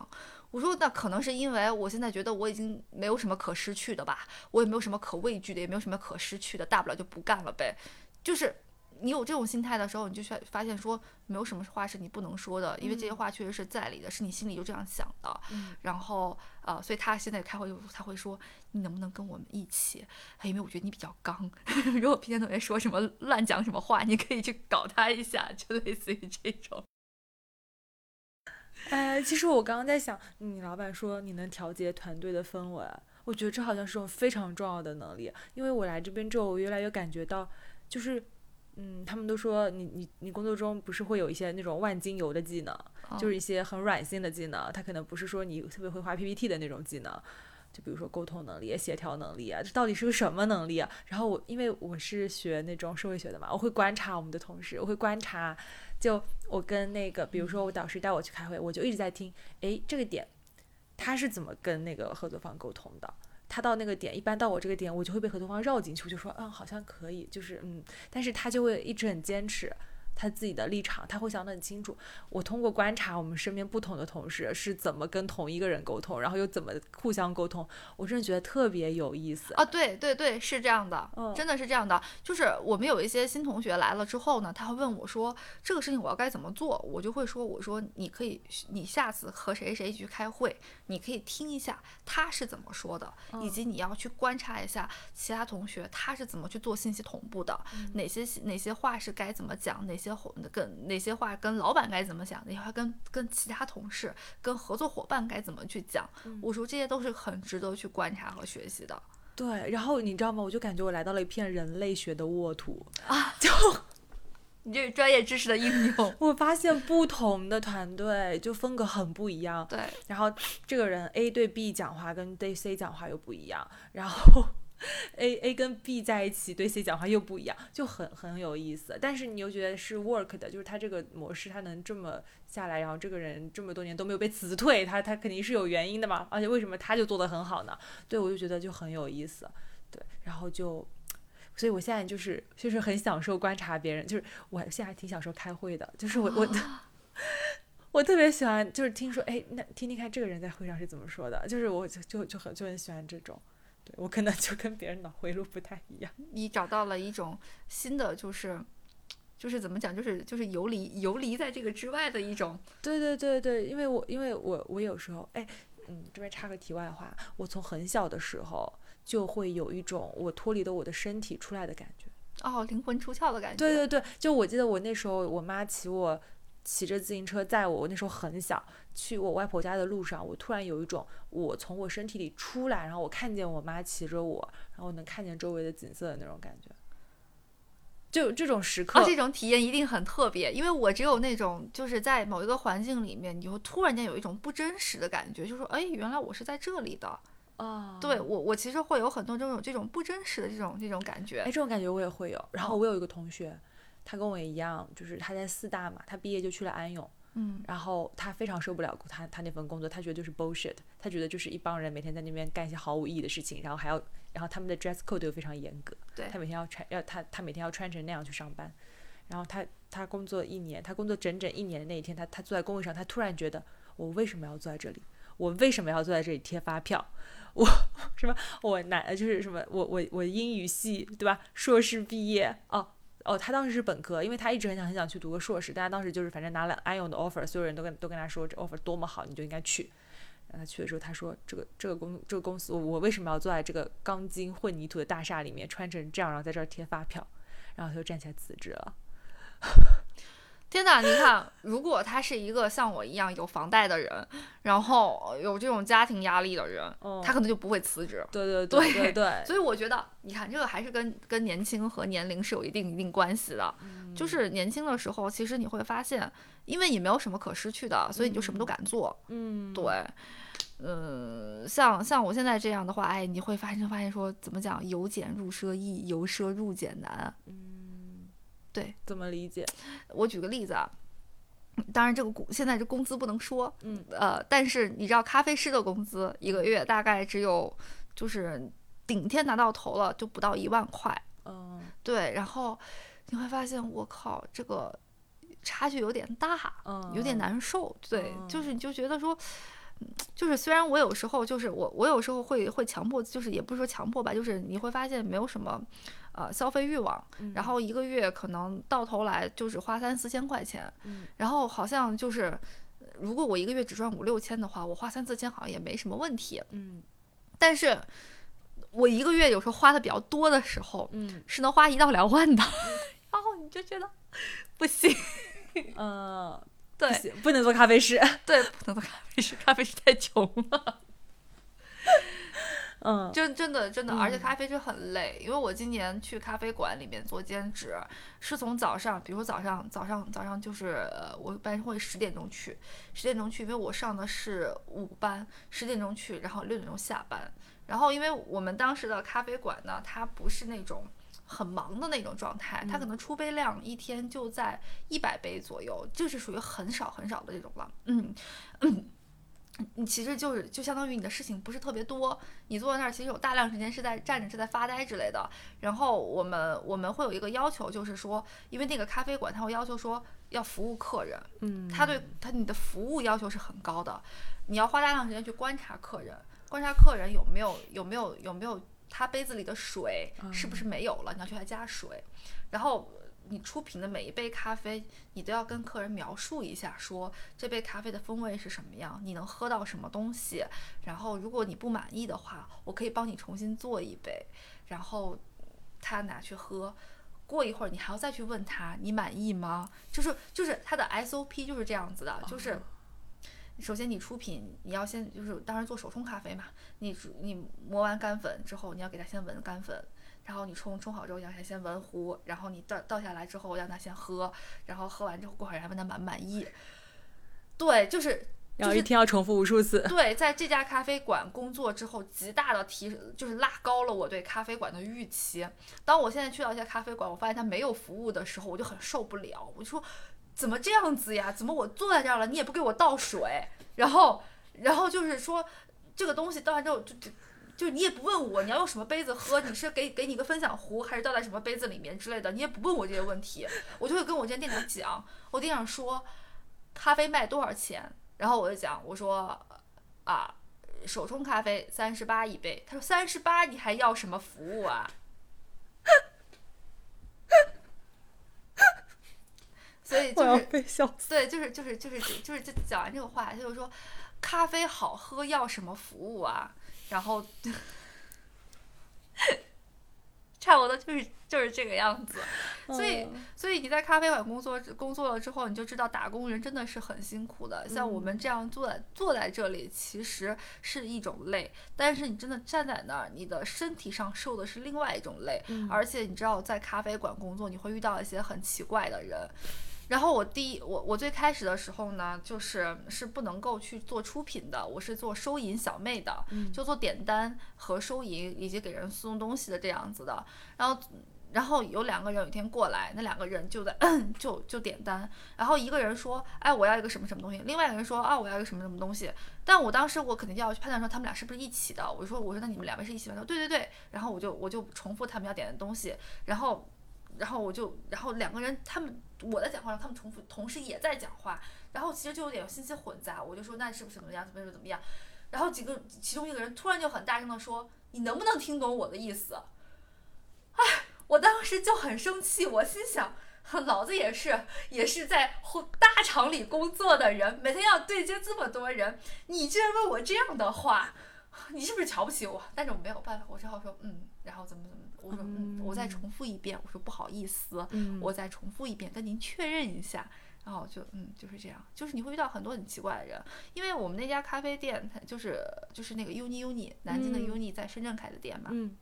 我说：“那可能是因为我现在觉得我已经没有什么可失去的吧，我也没有什么可畏惧的，也没有什么可失去的，大不了就不干了呗。”就是。你有这种心态的时候，你就发发现说没有什么话是你不能说的，因为这些话确实是在理的，是你心里就这样想的。然后呃，所以他现在开会他会说你能不能跟我们一起？因为我觉得你比较刚。如果平田同学说什么乱讲什么话，你可以去搞他一下，就类似于这种。哎，其实我刚刚在想，你老板说你能调节团队的氛围，我觉得这好像是种非常重要的能力。因为我来这边之后，我越来越感觉到就是。嗯，他们都说你你你工作中不是会有一些那种万金油的技能，就是一些很软性的技能，它可能不是说你特别会画 PPT 的那种技能，就比如说沟通能力、协调能力啊，这到底是个什么能力啊？然后我因为我是学那种社会学的嘛，我会观察我们的同事，我会观察，就我跟那个，比如说我导师带我去开会，我就一直在听，哎，这个点他是怎么跟那个合作方沟通的？他到那个点，一般到我这个点，我就会被合作方绕进去，我就说，嗯，好像可以，就是嗯，但是他就会一直很坚持。他自己的立场，他会想得很清楚。我通过观察我们身边不同的同事是怎么跟同一个人沟通，然后又怎么互相沟通，我真的觉得特别有意思啊！对对对，是这样的，真的是这样的。就是我们有一些新同学来了之后呢，他会问我说：“这个事情我要该怎么做？”我就会说：“我说你可以，你下次和谁谁去开会，你可以听一下他是怎么说的，以及你要去观察一下其他同学他是怎么去做信息同步的，哪些哪些话是该怎么讲，哪些。”跟哪些话跟老板该怎么讲？哪些话跟跟其他同事、跟合作伙伴该怎么去讲？我说这些都是很值得去观察和学习的。对，然后你知道吗？我就感觉我来到了一片人类学的沃土啊！就 你这专业知识的应用。我发现不同的团队就风格很不一样。对，然后这个人 A 对 B 讲话跟对 C 讲话又不一样，然后。A A 跟 B 在一起对 C 讲话又不一样，就很很有意思。但是你又觉得是 work 的，就是他这个模式他能这么下来，然后这个人这么多年都没有被辞退，他他肯定是有原因的嘛。而且为什么他就做得很好呢？对我就觉得就很有意思。对，然后就，所以我现在就是就是很享受观察别人，就是我现在还挺享受开会的，就是我我 我特别喜欢就是听说哎，那听听看这个人在会上是怎么说的，就是我就就就很就很喜欢这种。我可能就跟别人脑回路不太一样。你找到了一种新的，就是就是怎么讲，就是就是游离游离在这个之外的一种。对对对对，因为我因为我我有时候哎，嗯，这边插个题外话，我从很小的时候就会有一种我脱离了我的身体出来的感觉。哦，灵魂出窍的感觉。对对对，就我记得我那时候我妈骑我骑着自行车载我，我那时候很小，去我外婆家的路上，我突然有一种我从我身体里出来，然后我看见我妈骑着我，然后能看见周围的景色的那种感觉。就这种时刻，啊，这种体验一定很特别，因为我只有那种就是在某一个环境里面，你会突然间有一种不真实的感觉，就说，哎，原来我是在这里的。啊，对我，我其实会有很多这种这种不真实的这种这种感觉。哎，这种感觉我也会有。然后我有一个同学，他跟我一样，就是他在四大嘛，他毕业就去了安永。嗯，然后他非常受不了他他那份工作，他觉得就是 bullshit，他觉得就是一帮人每天在那边干一些毫无意义的事情，然后还要，然后他们的 dress code 又非常严格，对他每天要穿要他他每天要穿成那样去上班，然后他他工作一年，他工作整整一年的那一天，他他坐在工位上，他突然觉得我为什么要坐在这里？我为什么要坐在这里贴发票？我 什么？我男就是什么？我我我英语系对吧？硕士毕业哦哦，他当时是本科，因为他一直很想很想去读个硕士，但他当时就是反正拿了安永的 offer，所有人都跟都跟他说这 offer 多么好，你就应该去。然后他去的时候，他说这个这个公这个公司，我我为什么要坐在这个钢筋混凝土的大厦里面，穿成这样，然后在这儿贴发票？然后他就站起来辞职了。天哪！你看，如果他是一个像我一样有房贷的人，然后有这种家庭压力的人，哦他可能就不会辞职。对对对对对 对，所以我觉得，你看这个还是跟跟年轻和年龄是有一定一定关系的。就是年轻的时候，其实你会发现，因为你没有什么可失去的，所以你就什么都敢做。嗯，对，嗯，像像我现在这样的话，哎，你会发现发现说，怎么讲，由俭入奢易，由奢入俭难。嗯，对，怎么理解？我举个例子啊，当然这个工现在这工资不能说，嗯呃，但是你知道咖啡师的工资一个月大概只有就是顶天拿到头了，就不到一万块。嗯对，然后你会发现，我靠，这个差距有点大，嗯，有点难受。对，嗯就是你就觉得说。嗯就是虽然我有时候就是我我有时候会会强迫，就是也不是说强迫吧，就是你会发现没有什么，呃消费欲望，嗯然后一个月可能到头来就是花三四千块钱，嗯然后好像就是如果我一个月只赚五六千的话，我花三四千好像也没什么问题。嗯但是我一个月有时候花的比较多的时候，嗯是能花一到两万的，然后你就觉得不行，嗯，对不，不能做咖啡师。对，不能做咖啡师，咖啡师太穷了。嗯真真的真的，而且嗯咖啡就很累，因为我今年去咖啡馆里面做兼职，是从早上，比如说早上早上早上就是呃，我一般会十点钟去，十点钟去，因为我上的是午班，十点钟去，然后六点钟下班。然后因为我们当时的咖啡馆呢，它不是那种很忙的那种状态，它可能出杯量一天就在一百杯左右，就是属于很少很少的这种了。嗯嗯。你其实就是就相当于你的事情不是特别多，你坐在那儿其实有大量时间是在站着是在发呆之类的。然后我们我们会有一个要求，就是说，因为那个咖啡馆他会要求说要服务客人，嗯，他对他你的服务要求是很高的，你要花大量时间去观察客人，观察客人有没有有没有有没有他杯子里的水是不是没有了，你要去给他加水，然后。你出品的每一杯咖啡，你都要跟客人描述一下，说这杯咖啡的风味是什么样，你能喝到什么东西。然后，如果你不满意的话，我可以帮你重新做一杯，然后他拿去喝。过一会儿，你还要再去问他，你满意吗？就是就是他的 SOP 就是这样子的，就是首先你出品，你要先就是当然做手冲咖啡嘛，你你磨完干粉之后，你要给他先闻干粉。然后你冲冲好之后，让他先闻壶，然后你倒倒下来之后，让他先喝，然后喝完之后过会儿还问他满不满意。对，就是然后一天要重复无数次。对，在这家咖啡馆工作之后，极大的提就是拉高了我对咖啡馆的预期。当我现在去到一家咖啡馆，我发现他没有服务的时候，我就很受不了。我就说，怎么这样子呀？怎么我坐在这儿了，你也不给我倒水？然后，然后就是说，这个东西倒完之后就就。就你也不问我你要用什么杯子喝，你是给给你个分享壶，还是倒在什么杯子里面之类的，你也不问我这些问题，我就会跟我家店长讲，我店长说咖啡卖多少钱，然后我就讲我说啊手冲咖啡三十八一杯，他说三十八你还要什么服务啊？所以就是被笑死。对，就是就是就是就是就讲完这个话，他就说咖啡好喝要什么服务啊？然后 差不多就是就是这个样子。所以嗯所以你在咖啡馆工作工作了之后，你就知道打工人真的是很辛苦的。像我们这样坐在坐在这里，其实是一种累，但是你真的站在那儿，你的身体上受的是另外一种累。嗯而且你知道，在咖啡馆工作，你会遇到一些很奇怪的人。然后我第一，我我最开始的时候呢，就是是不能够去做出品的，我是做收银小妹的，就做点单和收银以及给人送东西的这样子的。然后，然后有两个人有一天过来，那两个人就在 就就点单，然后一个人说，哎，我要一个什么什么东西，另外一个人说，啊，我要一个什么什么东西。但我当时我肯定就要去判断说他们俩是不是一起的。我说我说那你们两位是一起吗？他说对对对。然后我就我就重复他们要点的东西，然后然后我就然后两个人他们我在讲话，他们重复同时也在讲话，然后其实就有点信息混杂。我就说那是不是怎么样怎么怎么样？然后几个其中一个人突然就很大声的说：“你能不能听懂我的意思？”哎，我当时就很生气，我心想。老子也是，也是在大厂里工作的人，每天要对接这么多人，你居然问我这样的话，你是不是瞧不起我？但是我没有办法，我只好说嗯，然后怎么怎么，我说嗯，我再重复一遍，我说不好意思，嗯。我再重复一遍，跟您确认一下。然后就嗯就是这样，就是你会遇到很多很奇怪的人，因为我们那家咖啡店，它就是就是那个 Uni Uni 南京的嗯。Uni 在深圳开的店嘛，嗯。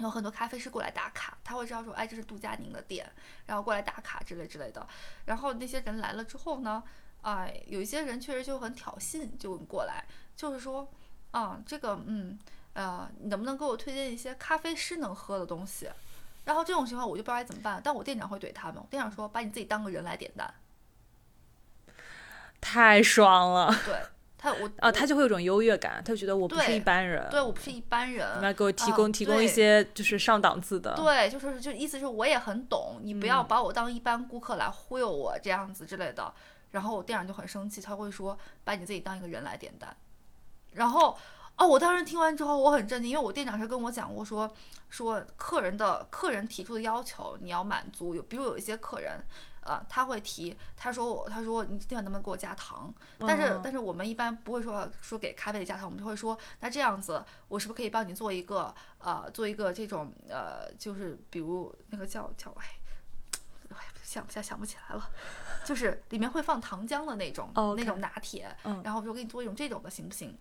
有很多咖啡师过来打卡，他会知道说，哎，这是杜佳宁的店，然后过来打卡之类之类的。然后那些人来了之后呢，哎，有一些人确实就很挑衅，就过来，就是说，啊，这个，嗯，呃，你能不能给我推荐一些咖啡师能喝的东西？然后这种情况我就不知道该怎么办，但我店长会怼他们，我店长说，把你自己当个人来点单，太爽了对他，我啊！他就会有种优越感，他就觉得我不是一般人，对我不是一般人，你们要给我提啊供提供一些就是上档次的，对，就说是就意思是我也很懂，你不要嗯把我当一般顾客来忽悠我这样子之类的。然后我店长就很生气，他会说把你自己当一个人来点单。然后哦，我当时听完之后我很震惊，因为我店长是跟我讲过说说客人的客人提出的要求你要满足，有比如有一些客人。呃，他会提，他说我，他说你今晚能不能给我加糖？但是、嗯但是我们一般不会说说给咖啡里加糖，我们就会说，那这样子，我是不是可以帮你做一个呃做一个这种呃，就是比如那个叫叫哎，哎想不下想不起来了，就是里面会放糖浆的那种、那种拿铁，嗯然后我就给你做一种这种的行不行？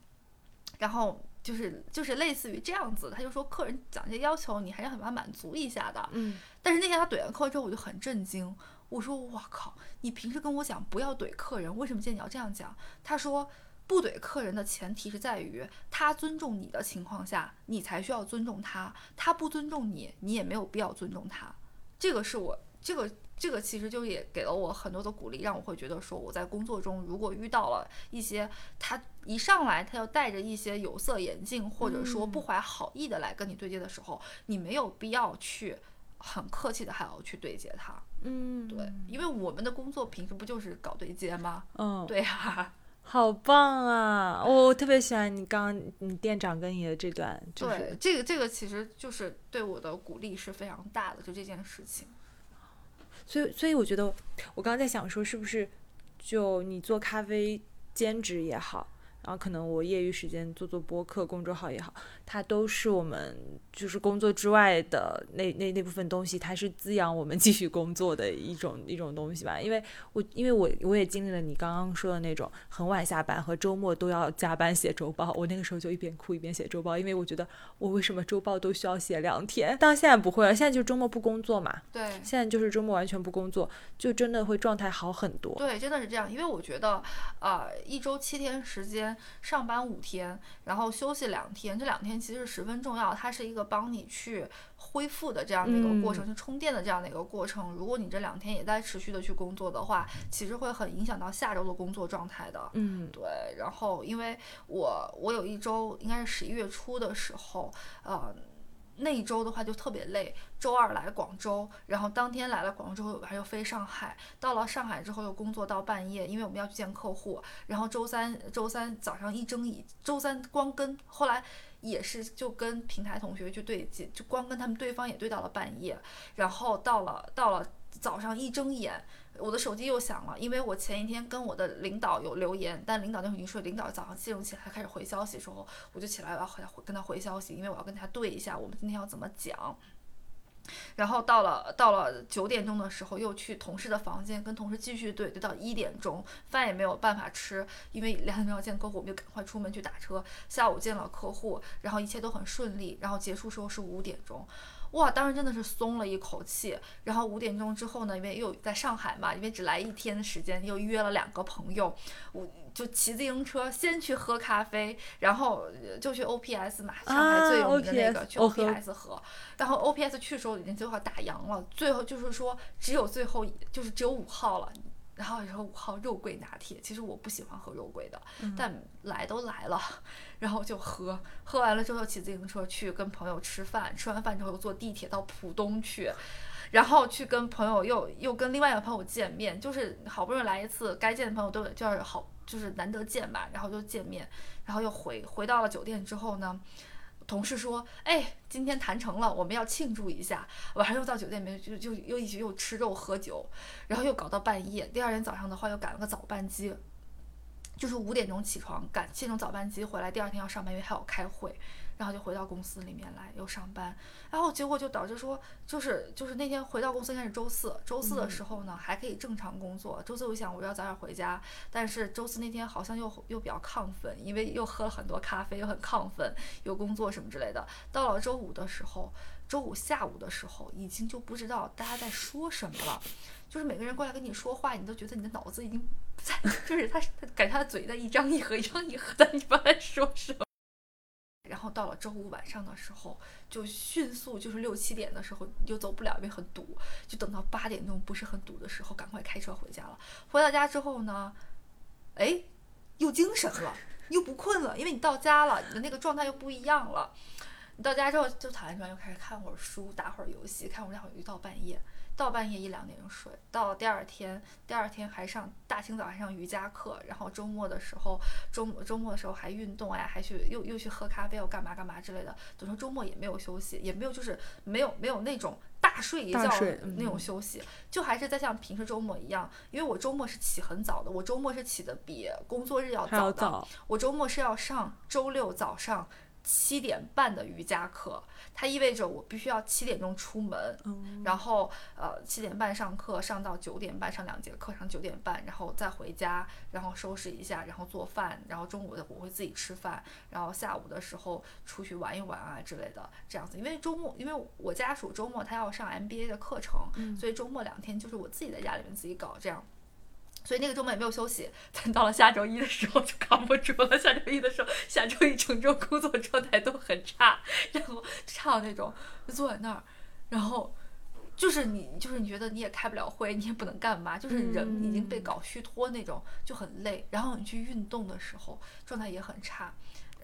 然后就是就是类似于这样子，他就说客人讲这些要求，你还是很把满足一下的。嗯但是那天他怼完客之后，我就很震惊。我说：“我靠，你平时跟我讲不要怼客人，为什么今天你要这样讲？”他说：“不怼客人的前提是在于他尊重你的情况下，你才需要尊重他；他不尊重你，你也没有必要尊重他。”这个是我这个这个其实就也给了我很多的鼓励，让我会觉得说我在工作中如果遇到了一些他一上来他就带着一些有色眼镜，或者说不怀好意的来跟你对接的时候，你没有必要去很客气的还要去对接他。嗯，对，因为我们的工作平时不就是搞对接吗？嗯，对呀、好棒啊！我特别喜欢你刚刚你店长跟你的这段，就对是，这个这个其实就是对我的鼓励是非常大的，就这件事情。所以所以我觉得我刚刚在想说，是不是就你做咖啡兼职也好，然后可能我业余时间做做播客、公众号也好，它都是我们就是工作之外的那那那部分东西，它是滋养我们 继续工作的一种一种东西吧。因为我因为我我也经历了你刚刚说的那种很晚下班和周末都要加班写周报，我那个时候就一边哭一边写周报，因为我觉得我为什么周报都需要写两天？但现在不会了，现在就周末不工作嘛，对现在就是周末完全不工作，就真的会状态好很多。对，真的是这样。因为我觉得，呃，一周七天时间，上班五天，然后休息两天，这两天其实是十分重要，它是一个帮你去恢复的这样的一个过程，去充电的这样的一个过程。如果你这两天也在持续的去工作的话，其实会很影响到下周的工作状态的。嗯对，然后因为我我有一周应该是十一月初的时候，呃，那一周的话就特别累。周二来广州，然后当天来了广州，还又飞上海。到了上海之后又工作到半夜，因为我们要去见客户。然后周三周三早上一睁眼，周三光跟后来也是就跟平台同学去对接，就光跟他们对方也对到了半夜。然后到了到了早上一睁眼。我的手机又响了，因为我前一天跟我的领导有留言，但领导那会儿已经睡，领导早上七点钟起来开始回消息的时候，我就起来我要回他跟他回消息，因为我要跟他对一下我们今天要怎么讲。然后到了到了九点钟的时候，又去同事的房间跟同事继续对，对到一点钟，饭也没有办法吃，因为两点钟要见客户，我们就赶快出门去打车。下午见了客户，然后一切都很顺利，然后结束时候是五点钟。哇，当时真的是松了一口气。然后五点钟之后呢，因为又在上海嘛，因为只来一天的时间，又约了两个朋友，我就骑自行车先去喝咖啡，然后就去 OPS 嘛，上海最有名的那个、去 OPS 喝。然后 OPS 去的时候已经最后打烊了，最后就是说只有最后就是只有五号了。然后然后五号肉桂拿铁，其实我不喜欢喝肉桂的，但来都来了，然后就喝，喝完了之后骑自行车去跟朋友吃饭，吃完饭之后又坐地铁到浦东去，然后去跟朋友又又跟另外一个朋友见面，就是好不容易来一次，该见的朋友都就是好，就是难得见吧，然后就见面，然后又回回到了酒店之后呢。同事说：“哎，今天谈成了，我们要庆祝一下。”晚上又到酒店里面就就又一起又吃肉喝酒，然后又搞到半夜。第二天早上的话又赶了个早班机，就是五点钟起床赶七点钟早班机回来，第二天要上班，因为还要开会，然后就回到公司里面来又上班，然后结果就导致说，就是就是那天回到公司应该是周四，周四的时候呢、还可以正常工作，周四我想我要早点回家，但是周四那天好像又又比较亢奋，因为又喝了很多咖啡，又很亢奋，有工作什么之类的。到了周五的时候，周五下午的时候，已经就不知道大家在说什么了。就是每个人过来跟你说话，你都觉得你的脑子已经不在，就是他他感觉他的嘴在一张一合一张一合的，你不知道在说什么。然后到了周五晚上的时候，就迅速就是六七点的时候又走不了，因为很堵，就等到八点钟不是很堵的时候，赶快开车回家了。回到家之后呢，哎，又精神了，又不困了，因为你到家了，你的那个状态又不一样了。你到家之后就躺在床上又开始看会儿书，打会儿游戏，看会儿打会儿游戏到半夜，到半夜一两点钟睡。到第二天，第二天还上大清早还上瑜伽课，然后周末的时候，周末周末的时候还运动呀，还去又又去喝咖啡，又干嘛干嘛之类的。等于说周末也没有休息，也没有就是没有没有那种大睡一觉那种嗯休息，就还是在像平时周末一样。因为我周末是起很早的，我周末是起的比工作日要早的。早，我周末是要上周六早上七点半的瑜伽课，它意味着我必须要七点钟出门，嗯然后呃七点半上课，上到九点半上两节课，上九点半，然后再回家，然后收拾一下，然后做饭，然后中午的我会自己吃饭，然后下午的时候出去玩一玩啊之类的，这样子。因为周末，因为我家属周末他要上 MBA 的课程，所以周末两天就是我自己在家里面自己搞这样。所以那个周末也没有休息，但到了下周一的时候就扛不住了。下周一的时候，下周一整周工作状态都很差，然后差到那种就坐在那儿，然后就是你就是你觉得你也开不了会，你也不能干嘛，就是人已经被搞虚脱那种，就很累。然后你去运动的时候，状态也很差。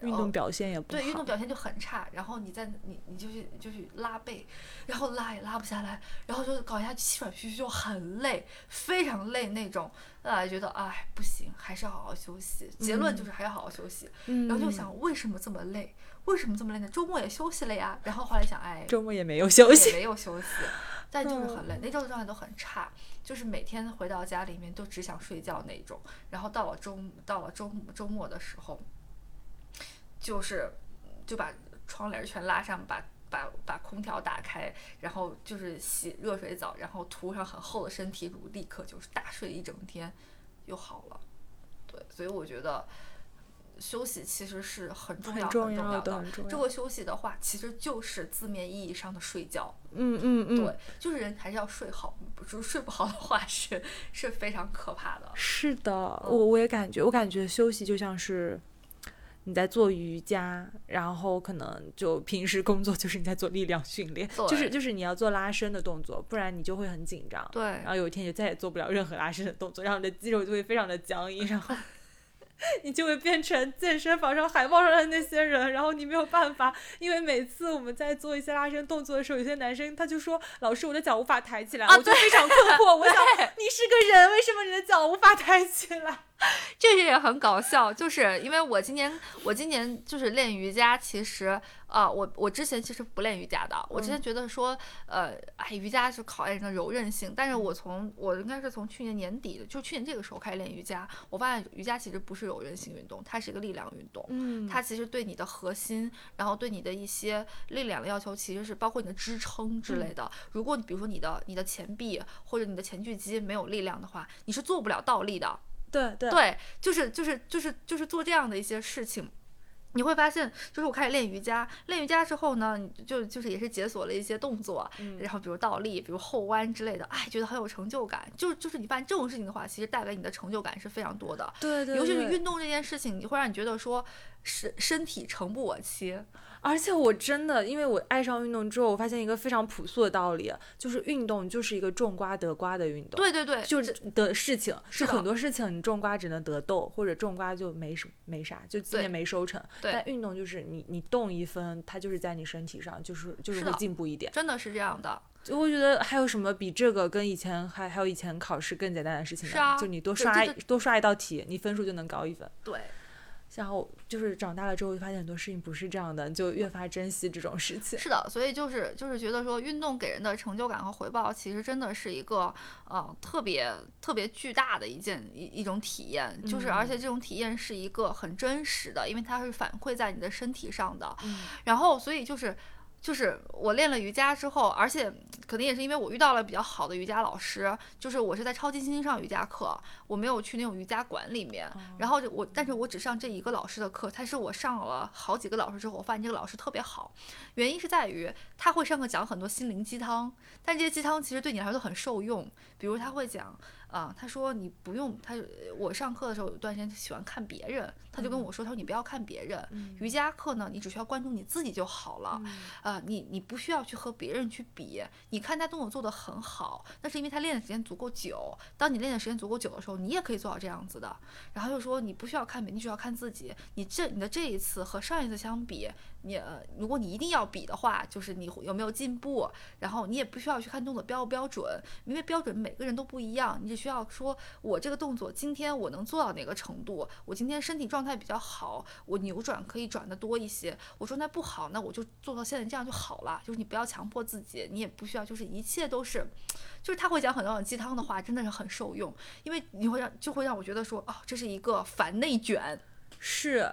运动表现也不对，运动表现就很差，然后你在你你就去就去拉背，然后拉也拉不下来，然后就搞一下气喘吁吁，就很累，非常累那种。啊，觉得哎不行，还是要好好休息。结论就是还要好好休息。嗯然后就想为什么这么累？为什么这么累呢？周末也休息了呀。然后后来想，哎，周末也没有休也息，没有休息，但就是很累，那周的状态都很差，就是每天回到家里面都只想睡觉那种。然后到了周到了周周末的时候，就是就把窗帘全拉上，把把把空调打开，然后就是洗热水澡，然后涂上很厚的身体乳，立刻就是大睡一整天，又好了。对，所以我觉得休息其实是很重要、很重要的。这个休息的话，其实就是字面意义上的睡觉。嗯嗯嗯，对，就是人还是要睡好，不是睡不好的话是是非常可怕的。是的，嗯我我也感觉，我感觉休息就像是你在做瑜伽，然后可能就平时工作就是你在做力量训练，就是就是你要做拉伸的动作，不然你就会很紧张。对然后有一天就再也做不了任何拉伸的动作，然后你的肌肉就会非常的僵硬，然后 你就会变成健身房上海报上的那些人，然后你没有办法，因为每次我们在做一些拉伸动作的时候，有些男生他就说：“老师，我的脚无法抬起来。啊我就非常困惑，我想 你是个人，为什么你的脚无法抬起来？这个也很搞笑，就是因为我今年我今年就是练瑜伽，其实啊、我我之前其实不练瑜伽的，我之前觉得说，呃，哎，瑜伽是考验人的柔韧性，但是我从我应该是从去年年底，就去年这个时候开始练瑜伽，我发现瑜伽其实不是柔韧性运动，它是一个力量运动。嗯它其实对你的核心，然后对你的一些力量的要求，其实是包括你的支撑之类的。如果你比如说你的你的前臂或者你的前锯肌没有力量的话，你是做不了倒立的。对对对，就是就是就是就是做这样的一些事情。你会发现，就是我开始练瑜伽，练瑜伽之后呢，就就是也是解锁了一些动作，嗯然后比如倒立，比如后弯之类的，哎，觉得很有成就感。就就是你发现这种事情的话，其实带给你的成就感是非常多的。对对，尤其是运动这件事情，你会让你觉得说身身体诚不我欺。而且我真的，因为我爱上运动之后，我发现一个非常朴素的道理，就是运动就是一个种瓜得瓜的运动。对对对，就是的事情是的很多事情，你种瓜只能得豆，或者种瓜就没什没啥，就今对年没收成。对但运动就是你你动一分，它就是在你身体上，就是就是会进步一点。真的是这样的。就我觉得还有什么比这个跟以前还还有以前考试更简单的事情呢？是啊就你多刷多刷一道题，你分数就能高一分。对，然后就是长大了之后，就发现很多事情不是这样的，你就越发珍惜这种事情。是的，所以就是就是觉得说，运动给人的成就感和回报，其实真的是一个呃特别特别巨大的一件一一种体验，就是而且这种体验是一个很真实的，因为它是反馈在你的身体上的。嗯然后所以就是。就是我练了瑜伽之后，而且可能也是因为我遇到了比较好的瑜伽老师，就是我是在超级星星上瑜伽课，我没有去那种瑜伽馆里面，然后就我，但是我只上这一个老师的课，但是我上了好几个老师之后，我发现这个老师特别好，原因是在于他会上课讲很多心灵鸡汤，但这些鸡汤其实对你来说都很受用，比如他会讲。啊，他说你不用，他我上课的时候有一段时间喜欢看别人，他就跟我说，他说你不要看别人，瑜伽课呢，你只需要关注你自己就好了，啊，你你不需要去和别人去比，你看他动作做得很好，那是因为他练的时间足够久，当你练的时间足够久的时候，你也可以做到这样子的。然后又说你不需要看别人，你只要看自己，你这你的这一次和上一次相比，你呃如果你一定要比的话，就是你有没有进步，然后你也不需要去看动作标不标准，因为标准每个人都不一样，你只需要说我这个动作今天我能做到哪个程度，我今天身体状态比较好，我扭转可以转得多一些，我状态不好，那我就做到现在这样就好了，就是你不要强迫自己，你也不需要，就是一切都是，就是他会讲很多种鸡汤的话，真的是很受用，因为你会让就会让我觉得说，哦，这是一个反内卷。是，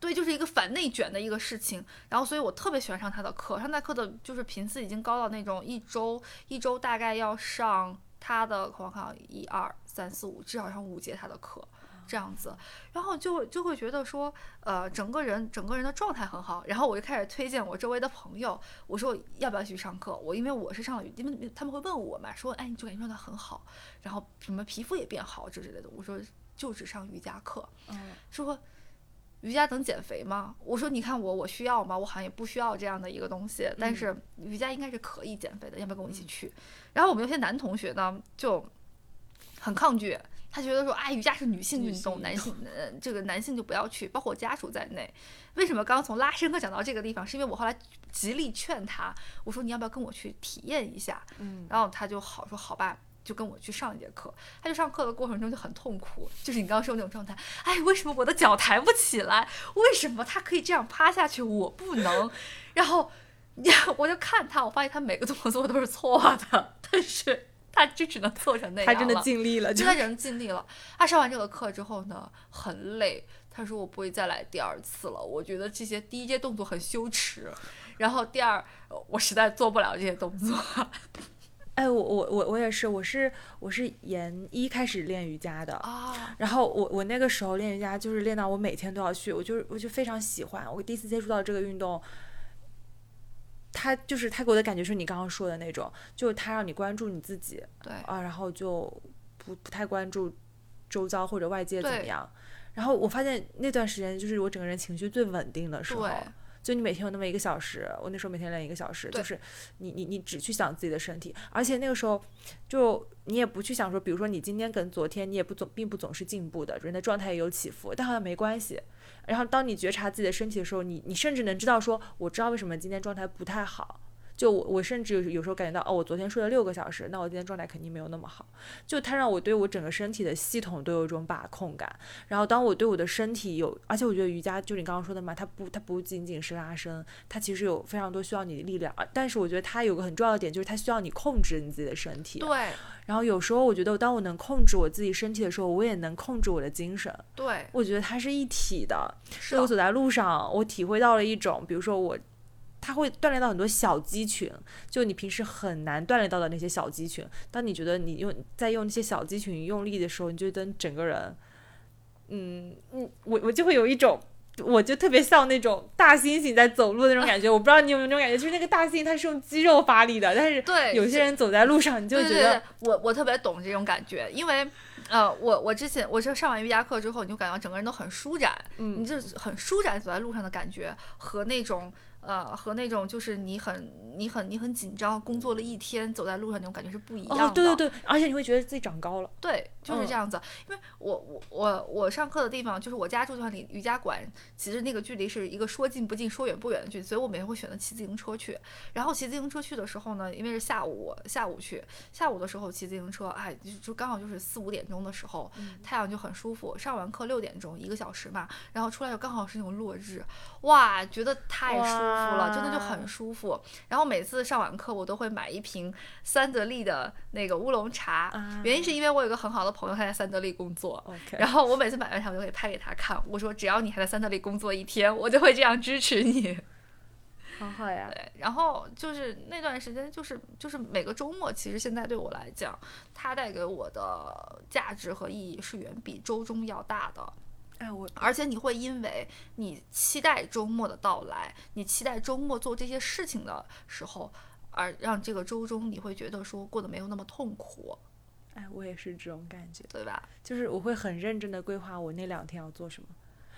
对，就是一个反内卷的一个事情，然后所以我特别喜欢上他的课，上他课的就是频次已经高到那种一周一周大概要上他的，我看一二三四五，至少上五节他的课。这样子，然后就会就会觉得说，呃，整个人整个人的状态很好。然后我就开始推荐我周围的朋友，我说要不要去上课？我因为我是上了，因为他们会问我嘛，说，哎，你就感觉状态很好，然后什么皮肤也变好这之类的。我说就只上瑜伽课，嗯，说瑜伽能减肥吗？我说你看我，我需要吗？我好像也不需要这样的一个东西，但是瑜伽应该是可以减肥的，要不要跟我一起去？然后我们有些男同学呢就很抗拒，他觉得说，哎，瑜伽是女性运动，男性呃这个男性就不要去，包括我家属在内。为什么刚刚从拉伸课讲到这个地方？是因为我后来极力劝他，我说你要不要跟我去体验一下？嗯，然后他就好说好吧，就跟我去上一节课。他就上课的过程中就很痛苦，就是你刚刚说的那种状态。哎，为什么我的脚抬不起来？为什么他可以这样趴下去，我不能？然后，我就看他，我发现他每个动作做的都是错的，但是他就只能做成那样他真的尽力了，就真的人尽力了。他上完这个课之后呢，很累。他说我不会再来第二次了，我觉得这些第一阶动作很羞耻，然后第二呃我实在做不了这些动作。哎，我我我我也是，我是我是研一开始练瑜伽的。啊，然后我我那个时候练瑜伽就是练到我每天都要去，我就是我就非常喜欢。我第一次接触到这个运动，它就是它给我的感觉是你刚刚说的那种，就是它让你关注你自己对，啊，然后就不不太关注周遭或者外界怎么样。然后我发现那段时间就是我整个人情绪最稳定的时候对。就你每天有那么一个小时，我那时候每天练一个小时，就是你你你只去想自己的身体，而且那个时候就你也不去想说，比如说你今天跟昨天你也不总并不总是进步的，人的状态也有起伏，但好像没关系。然后当你觉察自己的身体的时候，你你甚至能知道说，我知道为什么今天状态不太好。就我我甚至有有时候感觉到，哦，我昨天睡了六个小时，那我今天状态肯定没有那么好。就它让我对我整个身体的系统都有一种把控感。然后当我对我的身体有，而且我觉得瑜伽就你刚刚说的嘛，它不它不仅仅是拉伸，它其实有非常多需要你的力量。但是我觉得它有个很重要的点，就是它需要你控制你自己的身体。对然后有时候我觉得，当我能控制我自己身体的时候，我也能控制我的精神。对，我觉得它是一体的。是我走在路上，我体会到了一种，比如说我，它会锻炼到很多小肌群，就你平时很难锻炼到的那些小肌群。当你觉得你用在用那些小肌群用力的时候，你觉得整个人，嗯嗯，我我就会有一种。我就特别像那种大猩猩在走路的那种感觉，我不知道你有没有那种感觉，就是那个大猩猩它是用肌肉发力的，但是对有些人走在路上，你就觉得对，我我特别懂这种感觉，因为呃，我我之前我是上完瑜伽课之后，你就感觉整个人都很舒展，嗯你就是很舒展走在路上的感觉，和那种呃和那种就是你很你很你很紧张，工作了一天走在路上那种感觉是不一样的。哦，对对对，而且你会觉得自己长高了。对，就是嗯这样子。因为我我我我上课的地方就是我家住的地方离瑜伽馆，其实那个距离是一个说近不近、说远不远的距离，所以我每天会选择骑自行车去。然后骑自行车去的时候呢，因为是下午下午去，下午的时候骑自行车，哎，就就刚好就是四五点钟的时候，太阳就很舒服。上完课六点钟一个小时嘛，然后出来就刚好是那种落日，哇，觉得太舒服了，真的就很舒服。然后每次上完课，我都会买一瓶三得利的那个乌龙茶，啊原因是因为我有个很好的朋友，他在三得利工作。然后我每次买完茶，我就会拍给他看。我说，只要你还在三得利工作一天，我就会这样支持你。好好呀。对，然后就是那段时间，就是就是每个周末，其实现在对我来讲，它带给我的价值和意义是远比周中要大的。哎，我而且你会因为你期待周末的到来，你期待周末做这些事情的时候，而让这个周中你会觉得说过得没有那么痛苦，哎，我也是这种感觉。对吧？就是我会很认真的规划我那两天要做什么，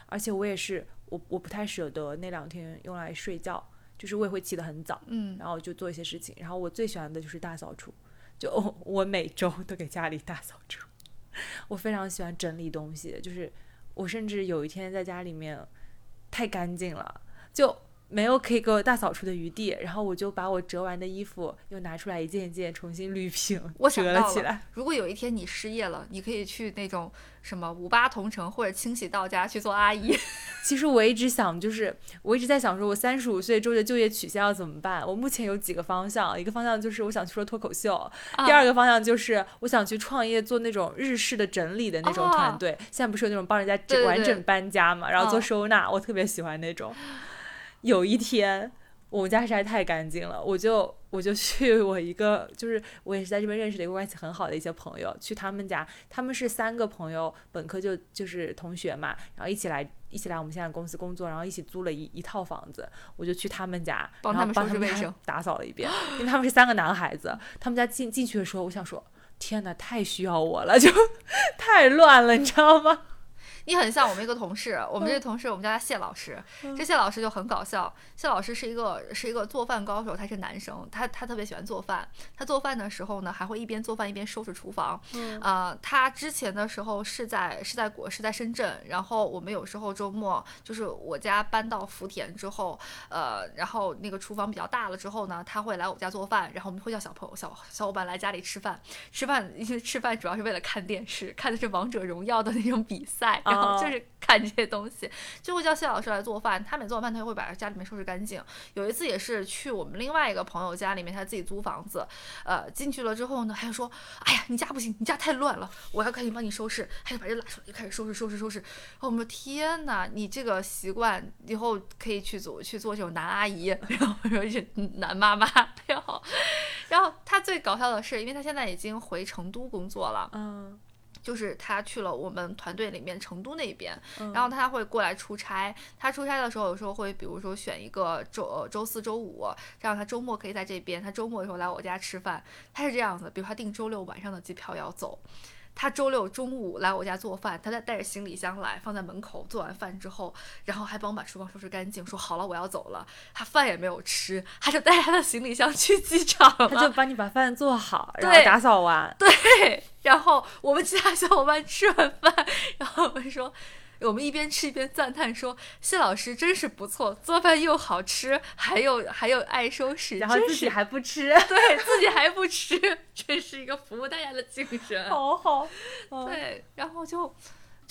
而且我也是我我不太舍得那两天用来睡觉，就是我也会起得很早，嗯，然后就做一些事情。然后我最喜欢的就是大扫除，就我每周都给家里大扫除。我非常喜欢整理东西，就是我甚至有一天在家里面太干净了，就没有可以给我大扫除的余地，然后我就把我折完的衣服又拿出来一件一件重新捋平，我想折了起来。如果有一天你失业了，你可以去那种什么五八同城或者清洗到家去做阿姨。其实我一直想，就是我一直在想，说我三十五岁之后的就业曲线要怎么办？我目前有几个方向，一个方向就是我想去说脱口秀，啊第二个方向就是我想去创业做那种日式的整理的那种团哦队。现在不是有那种帮人家整完整搬家嘛，然后做哦收纳，我特别喜欢那种。有一天，我们家实在太干净了，我就我就去我一个，就是我也是在这边认识的一个关系很好的一些朋友，去他们家，他们是三个朋友，本科就就是同学嘛，然后一起来一起来我们现在公司工作，然后一起租了一一套房子，我就去他们家，帮他们打扫了一遍，因为他们是三个男孩子，他们家进进去的时候，我想说。天呐，太需要我了，就 太乱了，你知道吗？你很像我们一个同事，我们这同事，我们叫他谢老师。这谢老师就很搞笑，谢老师是一个是一个做饭高手，他是男生，他他特别喜欢做饭。他做饭的时候呢，还会一边做饭一边收拾厨房。嗯呃，他之前的时候是在是在国是在深圳，然后我们有时候周末就是我家搬到福田之后，呃，然后那个厨房比较大了之后呢，他会来我家做饭，然后我们会叫小朋友小小伙伴来家里吃饭。吃饭因为吃饭主要是为了看电视，看的是王者荣耀的那种比赛，然后哦就是看这些东西，就会叫谢老师来做饭。他每做完饭，他就会把家里面收拾干净。有一次也是去我们另外一个朋友家里面，他自己租房子，呃，进去了之后呢，他就说：“哎呀，你家不行，你家太乱了，我要赶紧帮你收拾。”他就把这拉出来，就开始收拾收拾收拾。然后我们说：“天哪，你这个习惯以后可以去做去做这种男阿姨，然后我说是男妈妈，然后。”然后他最搞笑的是，因为他现在已经回成都工作了，嗯，就是他去了我们团队里面成都那边，嗯然后他会过来出差。他出差的时候，有时候会比如说选一个周呃周四周五，这样他周末可以在这边，他周末的时候来我家吃饭。他是这样子，比如他订周六晚上的机票要走。他周六中午来我家做饭，他再带着行李箱来，放在门口。做完饭之后，然后还帮我把厨房收拾干净，说好了我要走了。他饭也没有吃，他就带着他的行李箱去机场了。他就帮你把饭做好，然后打扫完。对，然后我们其他小伙伴吃完饭，然后我们说，我们一边吃一边赞叹说，谢老师真是不错，做饭又好吃，还有还有爱收拾，然后自己还不吃，对自己还不吃，真是一个服务大家的精神。好好。对，然后就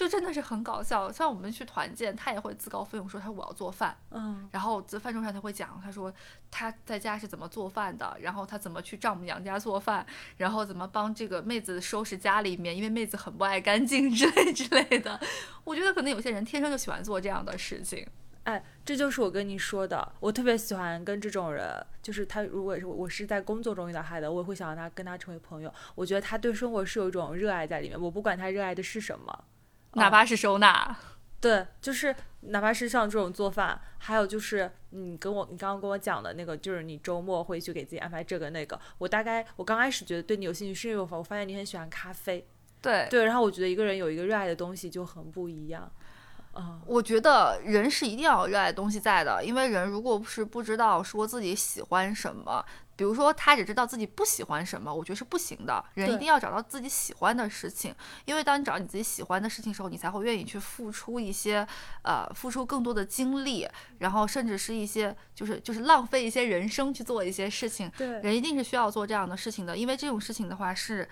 就真的是很搞笑。像我们去团建，他也会自告奋勇说他我要做饭，嗯然后在饭桌上他会讲，他说他在家是怎么做饭的，然后他怎么去丈母娘家做饭，然后怎么帮这个妹子收拾家里面，因为妹子很不爱干净之类之类的。我觉得可能有些人天生就喜欢做这样的事情。哎，这就是我跟你说的，我特别喜欢跟这种人，就是他如果是我是在工作中遇到他的，我也会想让他跟他成为朋友。我觉得他对生活是有一种热爱在里面，我不管他热爱的是什么，哪怕是收纳，对，就是哪怕是像这种做饭，还有就是你跟我你刚刚跟我讲的那个，就是你周末会去给自己安排这个那个。我大概我刚开始觉得对你有兴趣，是因为我发我发现你很喜欢咖啡，对对，然后我觉得一个人有一个热爱的东西就很不一样，啊、我觉得人是一定要有热爱的东西在的，因为人如果是不知道说自己喜欢什么，比如说他只知道自己不喜欢什么，我觉得是不行的。人一定要找到自己喜欢的事情，因为当你找到你自己喜欢的事情的时候，你才会愿意去付出一些，呃，付出更多的精力，然后甚至是一些就是就是浪费一些人生去做一些事情。对，人一定是需要做这样的事情的，因为这种事情的话是。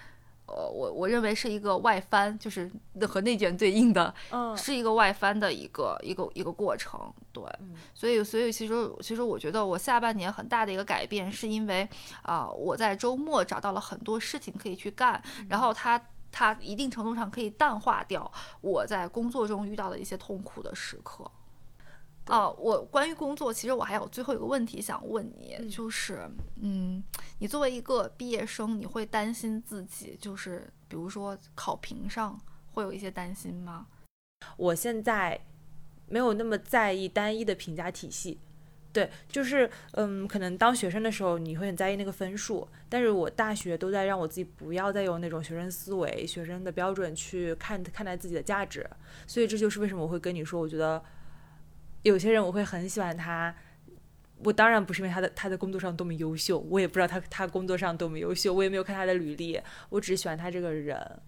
呃，我我认为是一个外翻，就是和内卷对应的，嗯，是一个外翻的一个一个一个过程，对，嗯。所以所以其实其实我觉得我下半年很大的一个改变，是因为啊、我在周末找到了很多事情可以去干，然后它它一定程度上可以淡化掉我在工作中遇到的一些痛苦的时刻。啊、我关于工作，其实我还有最后一个问题想问你，嗯就是，嗯，你作为一个毕业生，你会担心自己，就是比如说考评上会有一些担心吗？我现在没有那么在意单一的评价体系。对，就是嗯，可能当学生的时候你会很在意那个分数，但是我大学都在让我自己不要再用那种学生思维、学生的标准去看看待自己的价值，所以这就是为什么我会跟你说，我觉得有些人我会很喜欢他。我当然不是因为他的他的工作上多么优秀，我也不知道他他工作上多么优秀，我也没有看他的履历，我只是喜欢他这个人。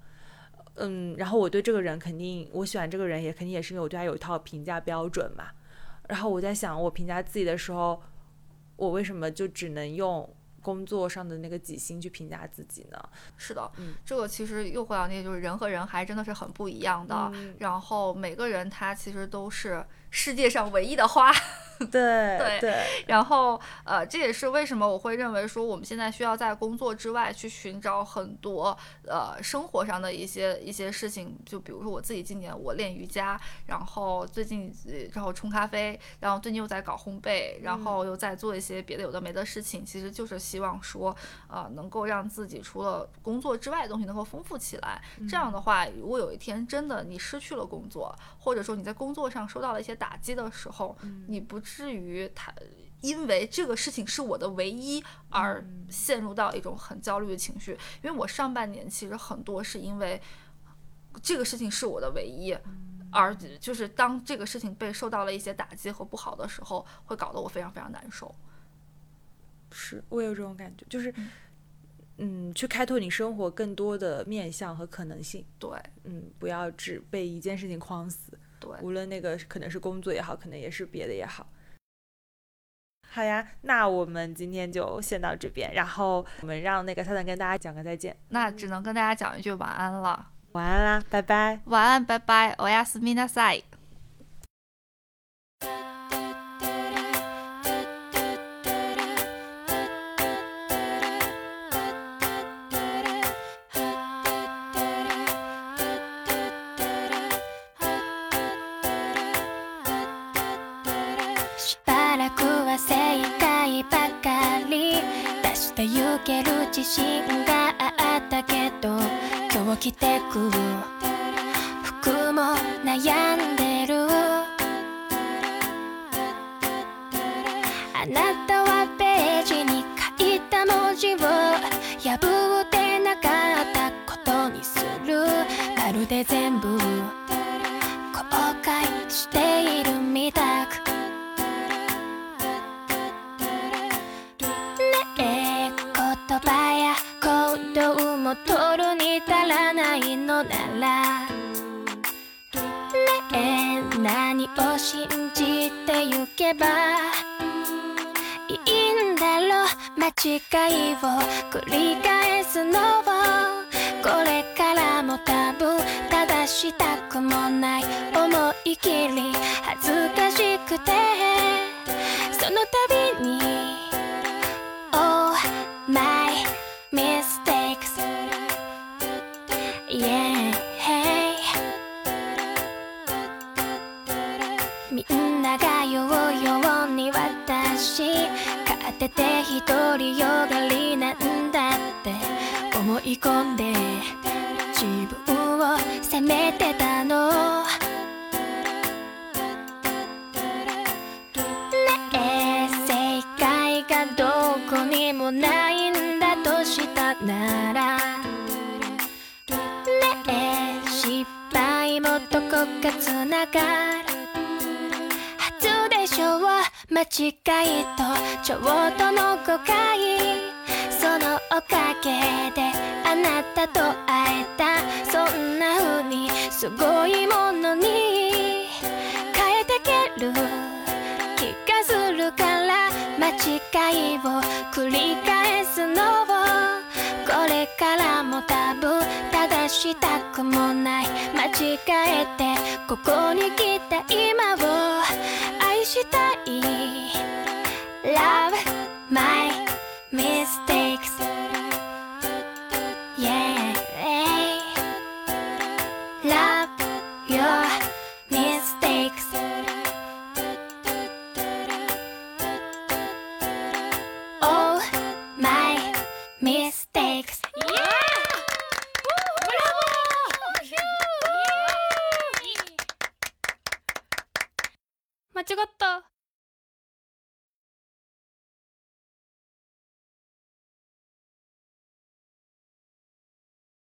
嗯，然后我对这个人肯定，我喜欢这个人也肯定也是因为我对他有一套评价标准嘛。然后我在想，我评价自己的时候，我为什么就只能用工作上的那个几星去评价自己呢？是的，嗯这个其实又回到那个，就是人和人还真的是很不一样的。嗯然后每个人他其实都是世界上唯一的花。对对对然后呃，这也是为什么我会认为说我们现在需要在工作之外去寻找很多呃生活上的一些一些事情。就比如说我自己今年我练瑜伽，然后最近呃然后冲咖啡，然后最近又在搞烘焙，然后又在做一些别的有的没的事情，其实就是希望说呃能够让自己除了工作之外的东西能够丰富起来。这样的话，如果有一天真的你失去了工作，或者说你在工作上受到了一些打击的时候，你不至于他因为这个事情是我的唯一而陷入到一种很焦虑的情绪。因为我上半年其实很多是因为这个事情是我的唯一。而就是当这个事情被受到了一些打击和不好的时候，会搞得我非常非常难受。是我有这种感觉，就是嗯，去开拓你生活更多的面向和可能性。对嗯，不要只被一件事情框死，对，无论那个可能是工作也好，可能也是别的也好。好呀，那我们今天就先到这边，然后我们让那个萨坦跟大家讲个再见，那只能跟大家讲一句晚安了。晚安啦，拜拜。晚安，拜拜，おやすみなさ く